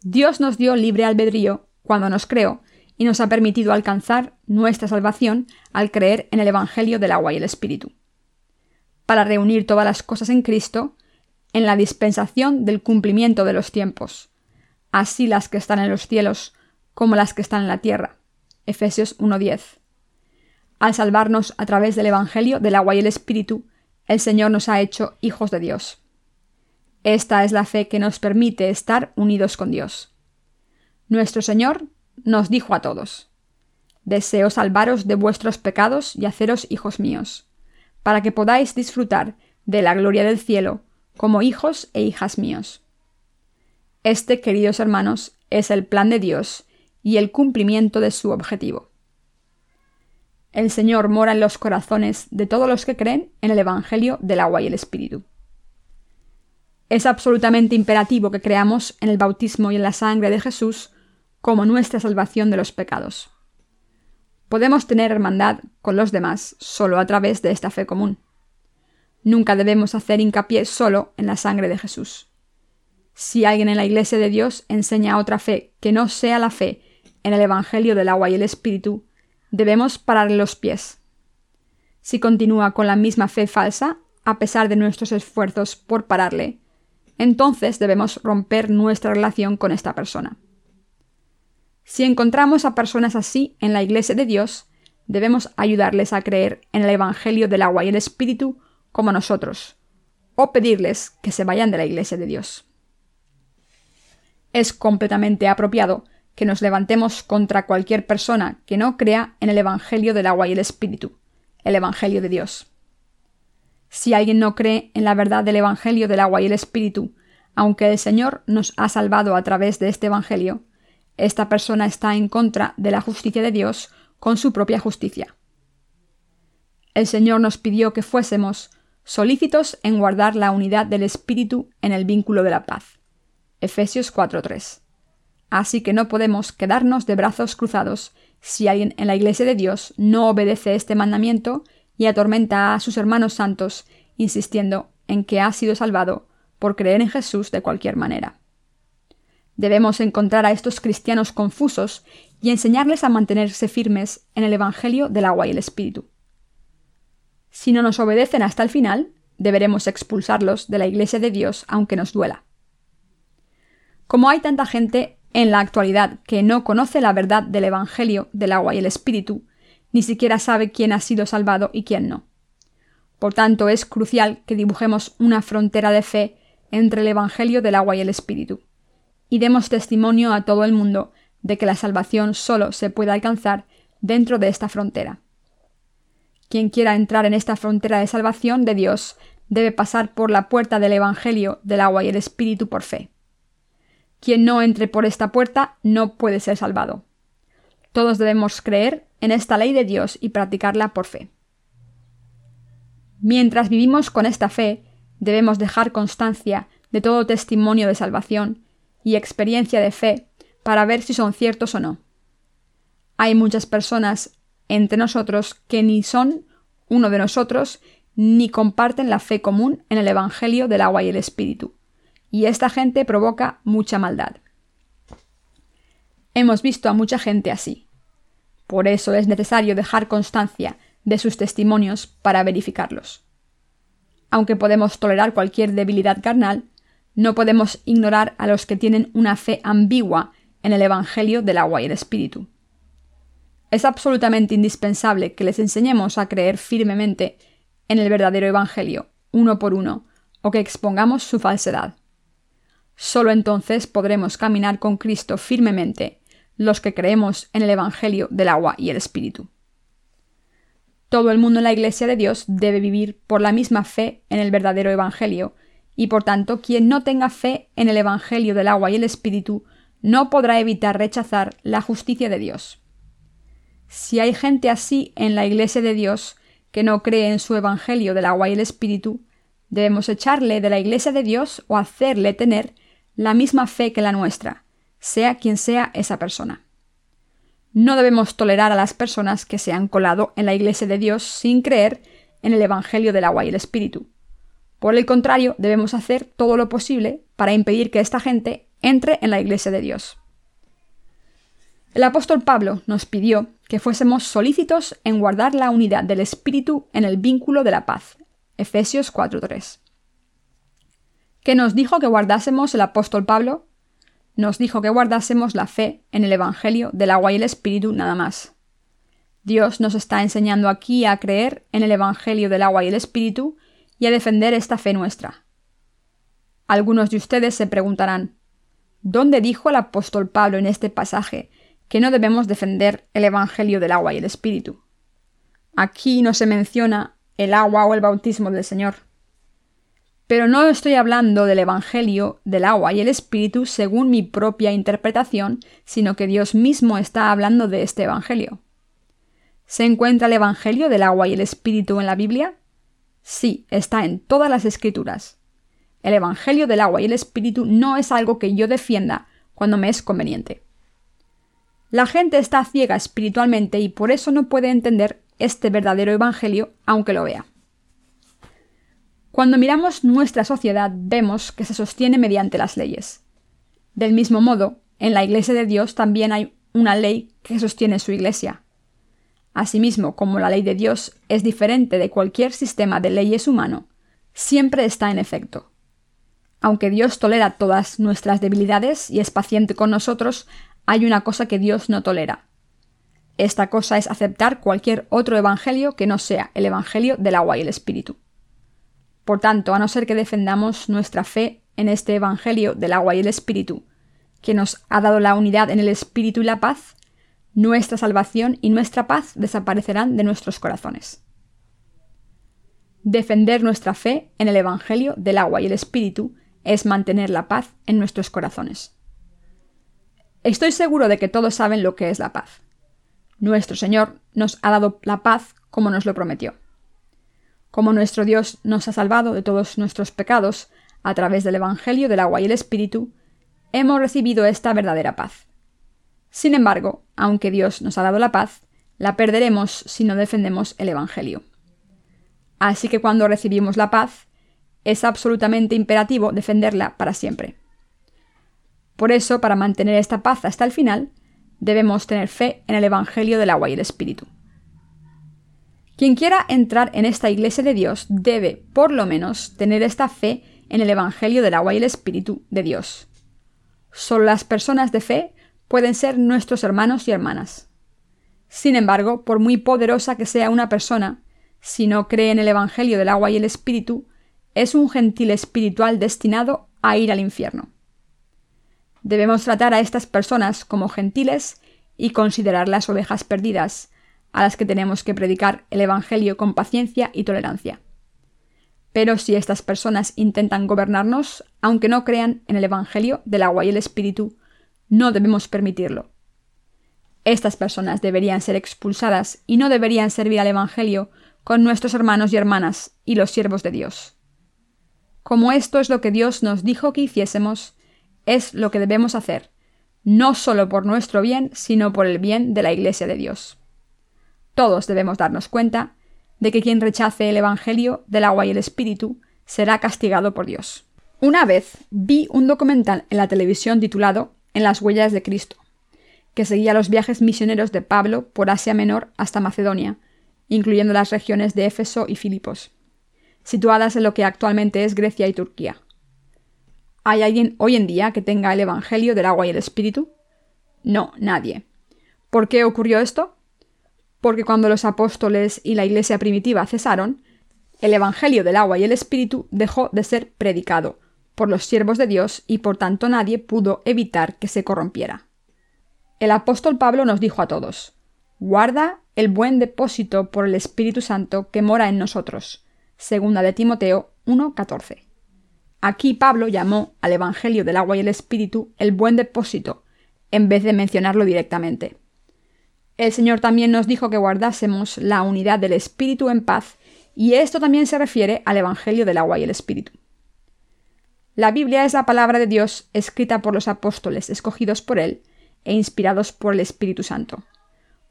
S1: Dios nos dio libre albedrío cuando nos creó y nos ha permitido alcanzar nuestra salvación al creer en el Evangelio del agua y el Espíritu. Para reunir todas las cosas en Cristo, en la dispensación del cumplimiento de los tiempos, así las que están en los cielos como las que están en la tierra. Efesios 1.10. Al salvarnos a través del Evangelio del agua y el Espíritu, el Señor nos ha hecho hijos de Dios. Esta es la fe que nos permite estar unidos con Dios. Nuestro Señor nos dijo a todos, Deseo salvaros de vuestros pecados y haceros hijos míos, para que podáis disfrutar de la gloria del cielo como hijos e hijas míos. Este, queridos hermanos, es el plan de Dios y el cumplimiento de su objetivo. El Señor mora en los corazones de todos los que creen en el Evangelio del agua y el Espíritu. Es absolutamente imperativo que creamos en el bautismo y en la sangre de Jesús como nuestra salvación de los pecados. Podemos tener hermandad con los demás solo a través de esta fe común. Nunca debemos hacer hincapié solo en la sangre de Jesús. Si alguien en la Iglesia de Dios enseña otra fe que no sea la fe en el Evangelio del agua y el Espíritu, debemos pararle los pies. Si continúa con la misma fe falsa, a pesar de nuestros esfuerzos por pararle, entonces debemos romper nuestra relación con esta persona. Si encontramos a personas así en la Iglesia de Dios, debemos ayudarles a creer en el Evangelio del agua y el Espíritu como nosotros, o pedirles que se vayan de la Iglesia de Dios. Es completamente apropiado que nos levantemos contra cualquier persona que no crea en el Evangelio del agua y el Espíritu, el Evangelio de Dios. Si alguien no cree en la verdad del Evangelio del agua y el Espíritu, aunque el Señor nos ha salvado a través de este Evangelio, esta persona está en contra de la justicia de Dios con su propia justicia. El Señor nos pidió que fuésemos solícitos en guardar la unidad del Espíritu en el vínculo de la paz. Efesios 4:3. Así que no podemos quedarnos de brazos cruzados si alguien en la Iglesia de Dios no obedece este mandamiento y atormenta a sus hermanos santos, insistiendo en que ha sido salvado por creer en Jesús de cualquier manera. Debemos encontrar a estos cristianos confusos y enseñarles a mantenerse firmes en el Evangelio del agua y el Espíritu. Si no nos obedecen hasta el final, deberemos expulsarlos de la Iglesia de Dios aunque nos duela. Como hay tanta gente en la actualidad que no conoce la verdad del Evangelio del agua y el Espíritu, ni siquiera sabe quién ha sido salvado y quién no. Por tanto, es crucial que dibujemos una frontera de fe entre el Evangelio del agua y el Espíritu y demos testimonio a todo el mundo de que la salvación solo se puede alcanzar dentro de esta frontera. Quien quiera entrar en esta frontera de salvación de Dios debe pasar por la puerta del Evangelio del agua y el Espíritu por fe. Quien no entre por esta puerta no puede ser salvado. Todos debemos creer en esta ley de Dios y practicarla por fe. Mientras vivimos con esta fe, debemos dejar constancia de todo testimonio de salvación y experiencia de fe para ver si son ciertos o no. Hay muchas personas entre nosotros que ni son uno de nosotros ni comparten la fe común en el Evangelio del agua y el Espíritu. Y esta gente provoca mucha maldad. Hemos visto a mucha gente así. Por eso es necesario dejar constancia de sus testimonios para verificarlos. Aunque podemos tolerar cualquier debilidad carnal, no podemos ignorar a los que tienen una fe ambigua en el Evangelio del agua y el Espíritu. Es absolutamente indispensable que les enseñemos a creer firmemente en el verdadero Evangelio, uno por uno, o que expongamos su falsedad. Solo entonces podremos caminar con Cristo firmemente, los que creemos en el Evangelio del agua y el Espíritu. Todo el mundo en la Iglesia de Dios debe vivir por la misma fe en el verdadero Evangelio, y por tanto quien no tenga fe en el Evangelio del agua y el Espíritu no podrá evitar rechazar la justicia de Dios. Si hay gente así en la Iglesia de Dios que no cree en su Evangelio del agua y el Espíritu, debemos echarle de la Iglesia de Dios o hacerle tener la misma fe que la nuestra, sea quien sea esa persona. No debemos tolerar a las personas que se han colado en la Iglesia de Dios sin creer en el Evangelio del agua y el Espíritu. Por el contrario, debemos hacer todo lo posible para impedir que esta gente entre en la Iglesia de Dios. El apóstol Pablo nos pidió que fuésemos solícitos en guardar la unidad del Espíritu en el vínculo de la paz. Efesios 4.3. ¿Qué nos dijo que guardásemos el apóstol Pablo? nos dijo que guardásemos la fe en el Evangelio del agua y el Espíritu nada más. Dios nos está enseñando aquí a creer en el Evangelio del agua y el Espíritu y a defender esta fe nuestra. Algunos de ustedes se preguntarán, ¿dónde dijo el apóstol Pablo en este pasaje que no debemos defender el Evangelio del agua y el Espíritu? Aquí no se menciona el agua o el bautismo del Señor. Pero no estoy hablando del Evangelio, del agua y el Espíritu según mi propia interpretación, sino que Dios mismo está hablando de este Evangelio. ¿Se encuentra el Evangelio del agua y el Espíritu en la Biblia? Sí, está en todas las escrituras. El Evangelio del agua y el Espíritu no es algo que yo defienda cuando me es conveniente. La gente está ciega espiritualmente y por eso no puede entender este verdadero Evangelio aunque lo vea. Cuando miramos nuestra sociedad vemos que se sostiene mediante las leyes. Del mismo modo, en la Iglesia de Dios también hay una ley que sostiene su Iglesia. Asimismo, como la ley de Dios es diferente de cualquier sistema de leyes humano, siempre está en efecto. Aunque Dios tolera todas nuestras debilidades y es paciente con nosotros, hay una cosa que Dios no tolera. Esta cosa es aceptar cualquier otro evangelio que no sea el evangelio del agua y el espíritu. Por tanto, a no ser que defendamos nuestra fe en este Evangelio del agua y el Espíritu, que nos ha dado la unidad en el Espíritu y la paz, nuestra salvación y nuestra paz desaparecerán de nuestros corazones. Defender nuestra fe en el Evangelio del agua y el Espíritu es mantener la paz en nuestros corazones. Estoy seguro de que todos saben lo que es la paz. Nuestro Señor nos ha dado la paz como nos lo prometió. Como nuestro Dios nos ha salvado de todos nuestros pecados a través del Evangelio del agua y el Espíritu, hemos recibido esta verdadera paz. Sin embargo, aunque Dios nos ha dado la paz, la perderemos si no defendemos el Evangelio. Así que cuando recibimos la paz, es absolutamente imperativo defenderla para siempre. Por eso, para mantener esta paz hasta el final, debemos tener fe en el Evangelio del agua y el Espíritu. Quien quiera entrar en esta iglesia de Dios debe, por lo menos, tener esta fe en el Evangelio del agua y el Espíritu de Dios. Solo las personas de fe pueden ser nuestros hermanos y hermanas. Sin embargo, por muy poderosa que sea una persona, si no cree en el Evangelio del agua y el Espíritu, es un gentil espiritual destinado a ir al infierno. Debemos tratar a estas personas como gentiles y considerarlas ovejas perdidas, a las que tenemos que predicar el Evangelio con paciencia y tolerancia. Pero si estas personas intentan gobernarnos, aunque no crean en el Evangelio del agua y el Espíritu, no debemos permitirlo. Estas personas deberían ser expulsadas y no deberían servir al Evangelio con nuestros hermanos y hermanas y los siervos de Dios. Como esto es lo que Dios nos dijo que hiciésemos, es lo que debemos hacer, no solo por nuestro bien, sino por el bien de la Iglesia de Dios. Todos debemos darnos cuenta de que quien rechace el Evangelio del agua y el Espíritu será castigado por Dios. Una vez vi un documental en la televisión titulado En las huellas de Cristo, que seguía los viajes misioneros de Pablo por Asia Menor hasta Macedonia, incluyendo las regiones de Éfeso y Filipos, situadas en lo que actualmente es Grecia y Turquía. ¿Hay alguien hoy en día que tenga el Evangelio del agua y el Espíritu? No, nadie. ¿Por qué ocurrió esto? Porque cuando los apóstoles y la iglesia primitiva cesaron, el Evangelio del agua y el Espíritu dejó de ser predicado por los siervos de Dios y por tanto nadie pudo evitar que se corrompiera. El apóstol Pablo nos dijo a todos, Guarda el buen depósito por el Espíritu Santo que mora en nosotros. Segunda de Timoteo 1.14. Aquí Pablo llamó al Evangelio del agua y el Espíritu el buen depósito, en vez de mencionarlo directamente. El Señor también nos dijo que guardásemos la unidad del Espíritu en paz, y esto también se refiere al Evangelio del agua y el Espíritu. La Biblia es la palabra de Dios escrita por los apóstoles escogidos por Él e inspirados por el Espíritu Santo.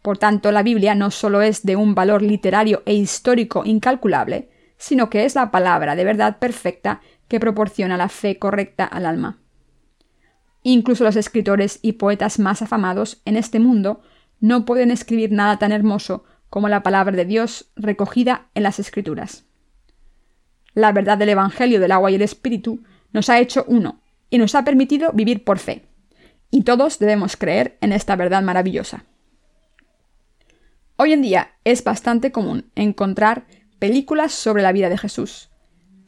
S1: Por tanto, la Biblia no solo es de un valor literario e histórico incalculable, sino que es la palabra de verdad perfecta que proporciona la fe correcta al alma. Incluso los escritores y poetas más afamados en este mundo no pueden escribir nada tan hermoso como la palabra de Dios recogida en las Escrituras. La verdad del Evangelio del agua y el Espíritu nos ha hecho uno y nos ha permitido vivir por fe. Y todos debemos creer en esta verdad maravillosa. Hoy en día es bastante común encontrar películas sobre la vida de Jesús,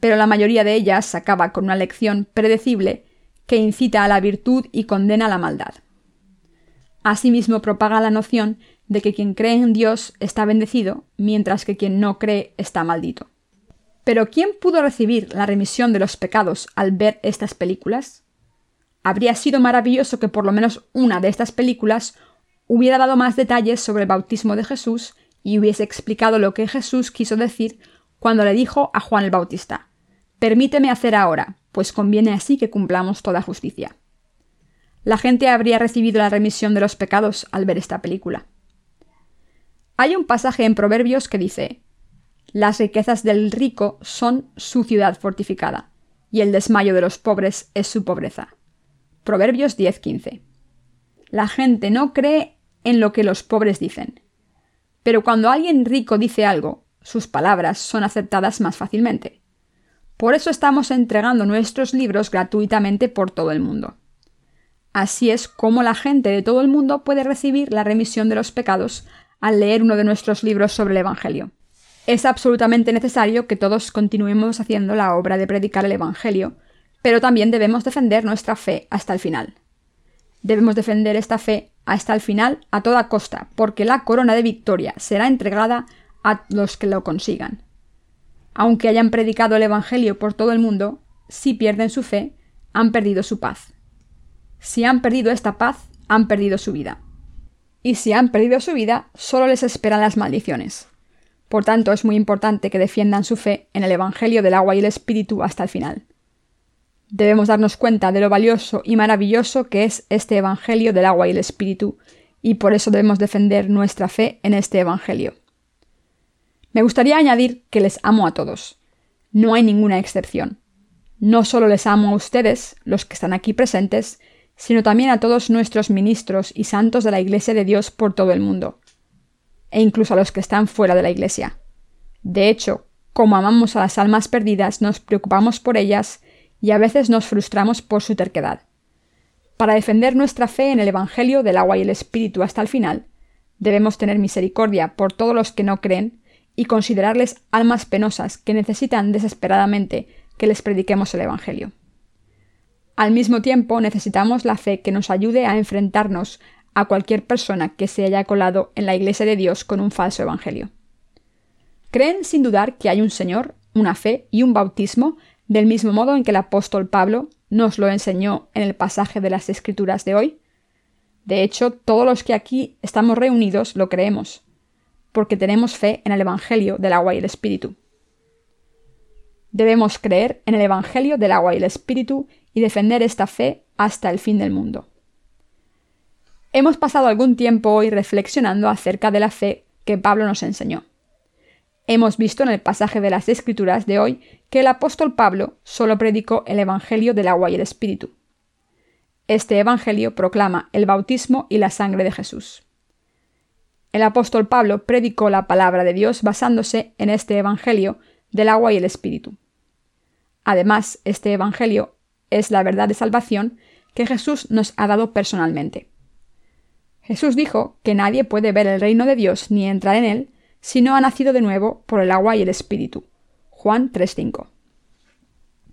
S1: pero la mayoría de ellas acaba con una lección predecible que incita a la virtud y condena la maldad. Asimismo propaga la noción de que quien cree en Dios está bendecido, mientras que quien no cree está maldito. Pero ¿quién pudo recibir la remisión de los pecados al ver estas películas? Habría sido maravilloso que por lo menos una de estas películas hubiera dado más detalles sobre el bautismo de Jesús y hubiese explicado lo que Jesús quiso decir cuando le dijo a Juan el Bautista Permíteme hacer ahora, pues conviene así que cumplamos toda justicia. La gente habría recibido la remisión de los pecados al ver esta película. Hay un pasaje en Proverbios que dice, Las riquezas del rico son su ciudad fortificada, y el desmayo de los pobres es su pobreza. Proverbios 10:15. La gente no cree en lo que los pobres dicen. Pero cuando alguien rico dice algo, sus palabras son aceptadas más fácilmente. Por eso estamos entregando nuestros libros gratuitamente por todo el mundo. Así es como la gente de todo el mundo puede recibir la remisión de los pecados al leer uno de nuestros libros sobre el Evangelio. Es absolutamente necesario que todos continuemos haciendo la obra de predicar el Evangelio, pero también debemos defender nuestra fe hasta el final. Debemos defender esta fe hasta el final a toda costa, porque la corona de victoria será entregada a los que lo consigan aunque hayan predicado el Evangelio por todo el mundo, si pierden su fe, han perdido su paz. Si han perdido esta paz, han perdido su vida. Y si han perdido su vida, solo les esperan las maldiciones. Por tanto, es muy importante que defiendan su fe en el Evangelio del agua y el Espíritu hasta el final. Debemos darnos cuenta de lo valioso y maravilloso que es este Evangelio del agua y el Espíritu, y por eso debemos defender nuestra fe en este Evangelio. Me gustaría añadir que les amo a todos. No hay ninguna excepción. No solo les amo a ustedes, los que están aquí presentes, sino también a todos nuestros ministros y santos de la Iglesia de Dios por todo el mundo, e incluso a los que están fuera de la Iglesia. De hecho, como amamos a las almas perdidas, nos preocupamos por ellas y a veces nos frustramos por su terquedad. Para defender nuestra fe en el Evangelio del agua y el Espíritu hasta el final, debemos tener misericordia por todos los que no creen y considerarles almas penosas que necesitan desesperadamente que les prediquemos el Evangelio. Al mismo tiempo necesitamos la fe que nos ayude a enfrentarnos a cualquier persona que se haya colado en la Iglesia de Dios con un falso Evangelio. ¿Creen sin dudar que hay un Señor, una fe y un bautismo del mismo modo en que el apóstol Pablo nos lo enseñó en el pasaje de las Escrituras de hoy? De hecho, todos los que aquí estamos reunidos lo creemos porque tenemos fe en el Evangelio del agua y el Espíritu. Debemos creer en el Evangelio del agua y el Espíritu y defender esta fe hasta el fin del mundo. Hemos pasado algún tiempo hoy reflexionando acerca de la fe que Pablo nos enseñó. Hemos visto en el pasaje de las Escrituras de hoy que el apóstol Pablo solo predicó el Evangelio del agua y el Espíritu. Este Evangelio proclama el bautismo y la sangre de Jesús. El apóstol Pablo predicó la palabra de Dios basándose en este Evangelio del agua y el Espíritu. Además, este Evangelio es la verdad de salvación que Jesús nos ha dado personalmente. Jesús dijo que nadie puede ver el reino de Dios ni entrar en él si no ha nacido de nuevo por el agua y el Espíritu. Juan 3.5.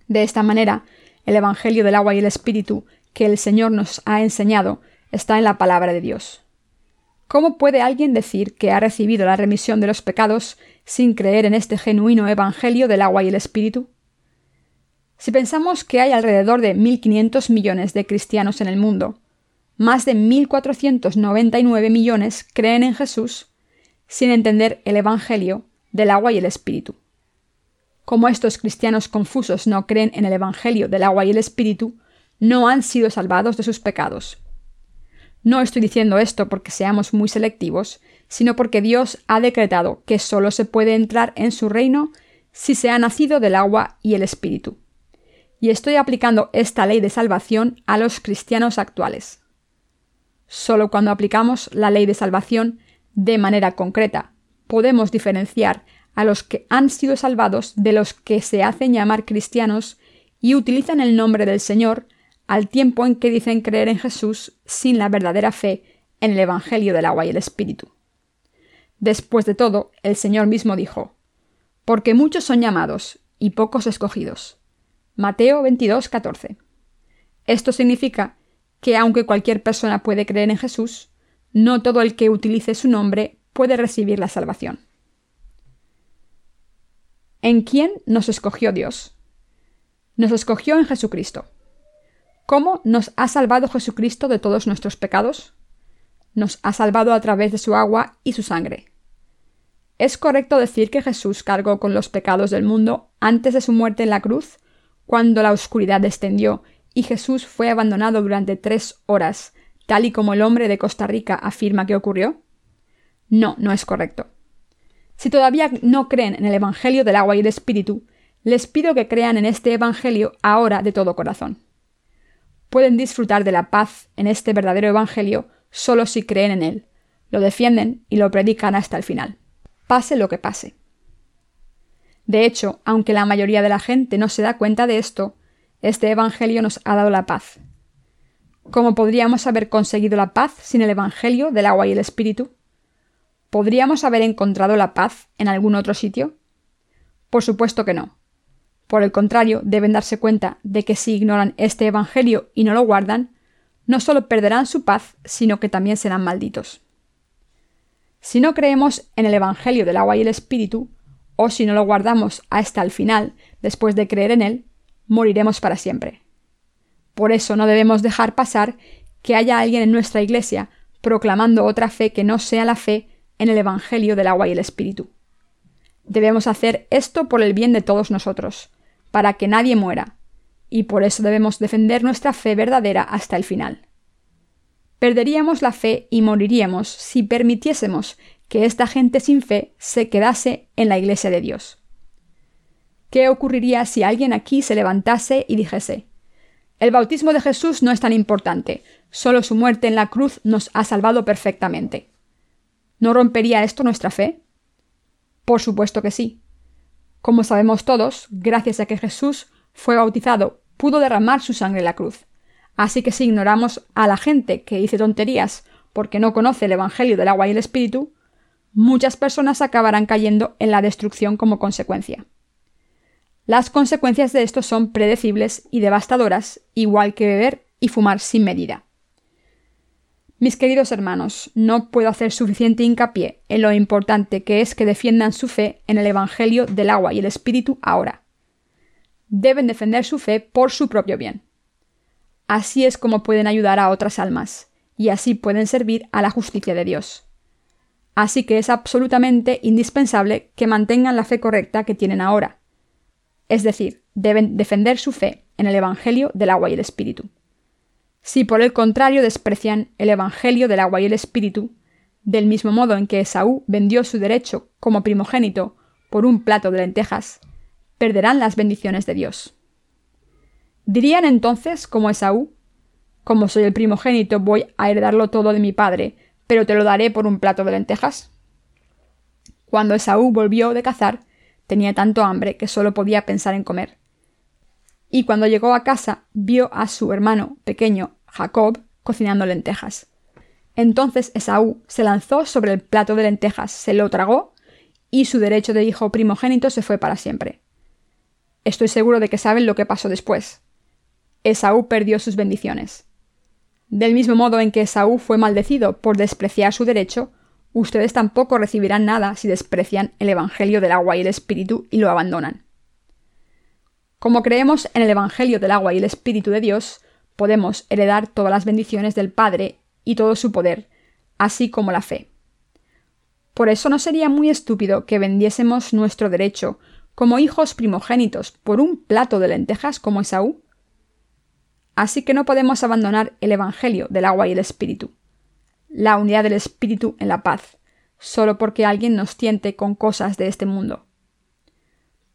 S1: De esta manera, el Evangelio del agua y el Espíritu que el Señor nos ha enseñado está en la palabra de Dios. ¿Cómo puede alguien decir que ha recibido la remisión de los pecados sin creer en este genuino Evangelio del agua y el Espíritu? Si pensamos que hay alrededor de 1.500 millones de cristianos en el mundo, más de 1.499 millones creen en Jesús sin entender el Evangelio del agua y el Espíritu. Como estos cristianos confusos no creen en el Evangelio del agua y el Espíritu, no han sido salvados de sus pecados. No estoy diciendo esto porque seamos muy selectivos, sino porque Dios ha decretado que solo se puede entrar en su reino si se ha nacido del agua y el Espíritu. Y estoy aplicando esta ley de salvación a los cristianos actuales. Solo cuando aplicamos la ley de salvación de manera concreta podemos diferenciar a los que han sido salvados de los que se hacen llamar cristianos y utilizan el nombre del Señor al tiempo en que dicen creer en Jesús sin la verdadera fe en el Evangelio del agua y el Espíritu. Después de todo, el Señor mismo dijo, Porque muchos son llamados y pocos escogidos. Mateo 22, 14. Esto significa que aunque cualquier persona puede creer en Jesús, no todo el que utilice su nombre puede recibir la salvación. ¿En quién nos escogió Dios? Nos escogió en Jesucristo. ¿Cómo nos ha salvado Jesucristo de todos nuestros pecados? Nos ha salvado a través de su agua y su sangre. ¿Es correcto decir que Jesús cargó con los pecados del mundo antes de su muerte en la cruz, cuando la oscuridad descendió y Jesús fue abandonado durante tres horas, tal y como el hombre de Costa Rica afirma que ocurrió? No, no es correcto. Si todavía no creen en el Evangelio del agua y el Espíritu, les pido que crean en este Evangelio ahora de todo corazón. Pueden disfrutar de la paz en este verdadero Evangelio solo si creen en él, lo defienden y lo predican hasta el final, pase lo que pase. De hecho, aunque la mayoría de la gente no se da cuenta de esto, este Evangelio nos ha dado la paz. ¿Cómo podríamos haber conseguido la paz sin el Evangelio del agua y el Espíritu? ¿Podríamos haber encontrado la paz en algún otro sitio? Por supuesto que no. Por el contrario, deben darse cuenta de que si ignoran este Evangelio y no lo guardan, no solo perderán su paz, sino que también serán malditos. Si no creemos en el Evangelio del agua y el Espíritu, o si no lo guardamos hasta el final, después de creer en él, moriremos para siempre. Por eso no debemos dejar pasar que haya alguien en nuestra iglesia proclamando otra fe que no sea la fe en el Evangelio del agua y el Espíritu. Debemos hacer esto por el bien de todos nosotros, para que nadie muera, y por eso debemos defender nuestra fe verdadera hasta el final. Perderíamos la fe y moriríamos si permitiésemos que esta gente sin fe se quedase en la iglesia de Dios. ¿Qué ocurriría si alguien aquí se levantase y dijese, el bautismo de Jesús no es tan importante, solo su muerte en la cruz nos ha salvado perfectamente? ¿No rompería esto nuestra fe? Por supuesto que sí. Como sabemos todos, gracias a que Jesús fue bautizado, pudo derramar su sangre en la cruz. Así que si ignoramos a la gente que dice tonterías porque no conoce el Evangelio del agua y el Espíritu, muchas personas acabarán cayendo en la destrucción como consecuencia. Las consecuencias de esto son predecibles y devastadoras, igual que beber y fumar sin medida. Mis queridos hermanos, no puedo hacer suficiente hincapié en lo importante que es que defiendan su fe en el Evangelio del agua y el Espíritu ahora. Deben defender su fe por su propio bien. Así es como pueden ayudar a otras almas, y así pueden servir a la justicia de Dios. Así que es absolutamente indispensable que mantengan la fe correcta que tienen ahora, es decir, deben defender su fe en el Evangelio del agua y el Espíritu. Si por el contrario desprecian el Evangelio del agua y el Espíritu, del mismo modo en que Esaú vendió su derecho como primogénito por un plato de lentejas, perderán las bendiciones de Dios. ¿Dirían entonces, como Esaú, como soy el primogénito voy a heredarlo todo de mi padre, pero te lo daré por un plato de lentejas? Cuando Esaú volvió de cazar, tenía tanto hambre que solo podía pensar en comer. Y cuando llegó a casa, vio a su hermano pequeño, Jacob, cocinando lentejas. Entonces Esaú se lanzó sobre el plato de lentejas, se lo tragó, y su derecho de hijo primogénito se fue para siempre. Estoy seguro de que saben lo que pasó después. Esaú perdió sus bendiciones. Del mismo modo en que Esaú fue maldecido por despreciar su derecho, ustedes tampoco recibirán nada si desprecian el Evangelio del agua y el Espíritu y lo abandonan. Como creemos en el Evangelio del agua y el Espíritu de Dios, podemos heredar todas las bendiciones del Padre y todo su poder, así como la fe. Por eso no sería muy estúpido que vendiésemos nuestro derecho como hijos primogénitos por un plato de lentejas como Esaú. Así que no podemos abandonar el Evangelio del agua y el Espíritu la unidad del espíritu en la paz, solo porque alguien nos tiente con cosas de este mundo.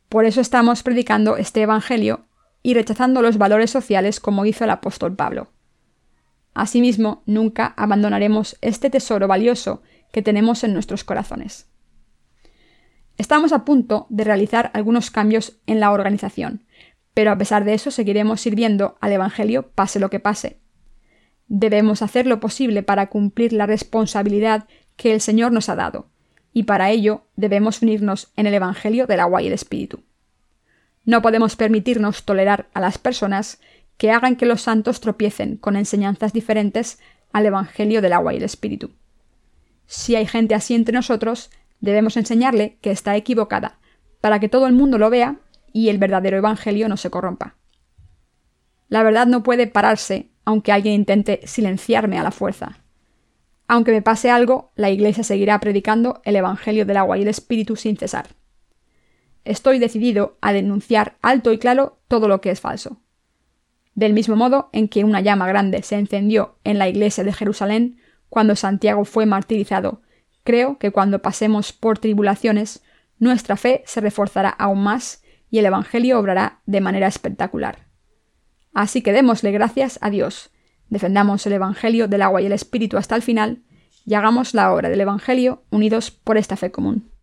S1: Por eso estamos predicando este Evangelio y rechazando los valores sociales como hizo el apóstol Pablo. Asimismo, nunca abandonaremos este tesoro valioso que tenemos en nuestros corazones. Estamos a punto de realizar algunos cambios en la organización, pero a pesar de eso seguiremos sirviendo al Evangelio pase lo que pase. Debemos hacer lo posible para cumplir la responsabilidad que el Señor nos ha dado, y para ello debemos unirnos en el Evangelio del agua y el Espíritu. No podemos permitirnos tolerar a las personas que hagan que los santos tropiecen con enseñanzas diferentes al Evangelio del agua y el Espíritu. Si hay gente así entre nosotros, debemos enseñarle que está equivocada, para que todo el mundo lo vea y el verdadero Evangelio no se corrompa. La verdad no puede pararse aunque alguien intente silenciarme a la fuerza. Aunque me pase algo, la Iglesia seguirá predicando el Evangelio del agua y el Espíritu sin cesar. Estoy decidido a denunciar alto y claro todo lo que es falso. Del mismo modo en que una llama grande se encendió en la iglesia de Jerusalén cuando Santiago fue martirizado, creo que cuando pasemos por tribulaciones, nuestra fe se reforzará aún más y el Evangelio obrará de manera espectacular. Así que démosle gracias a Dios, defendamos el Evangelio del agua y el Espíritu hasta el final y hagamos la obra del Evangelio unidos por esta fe común.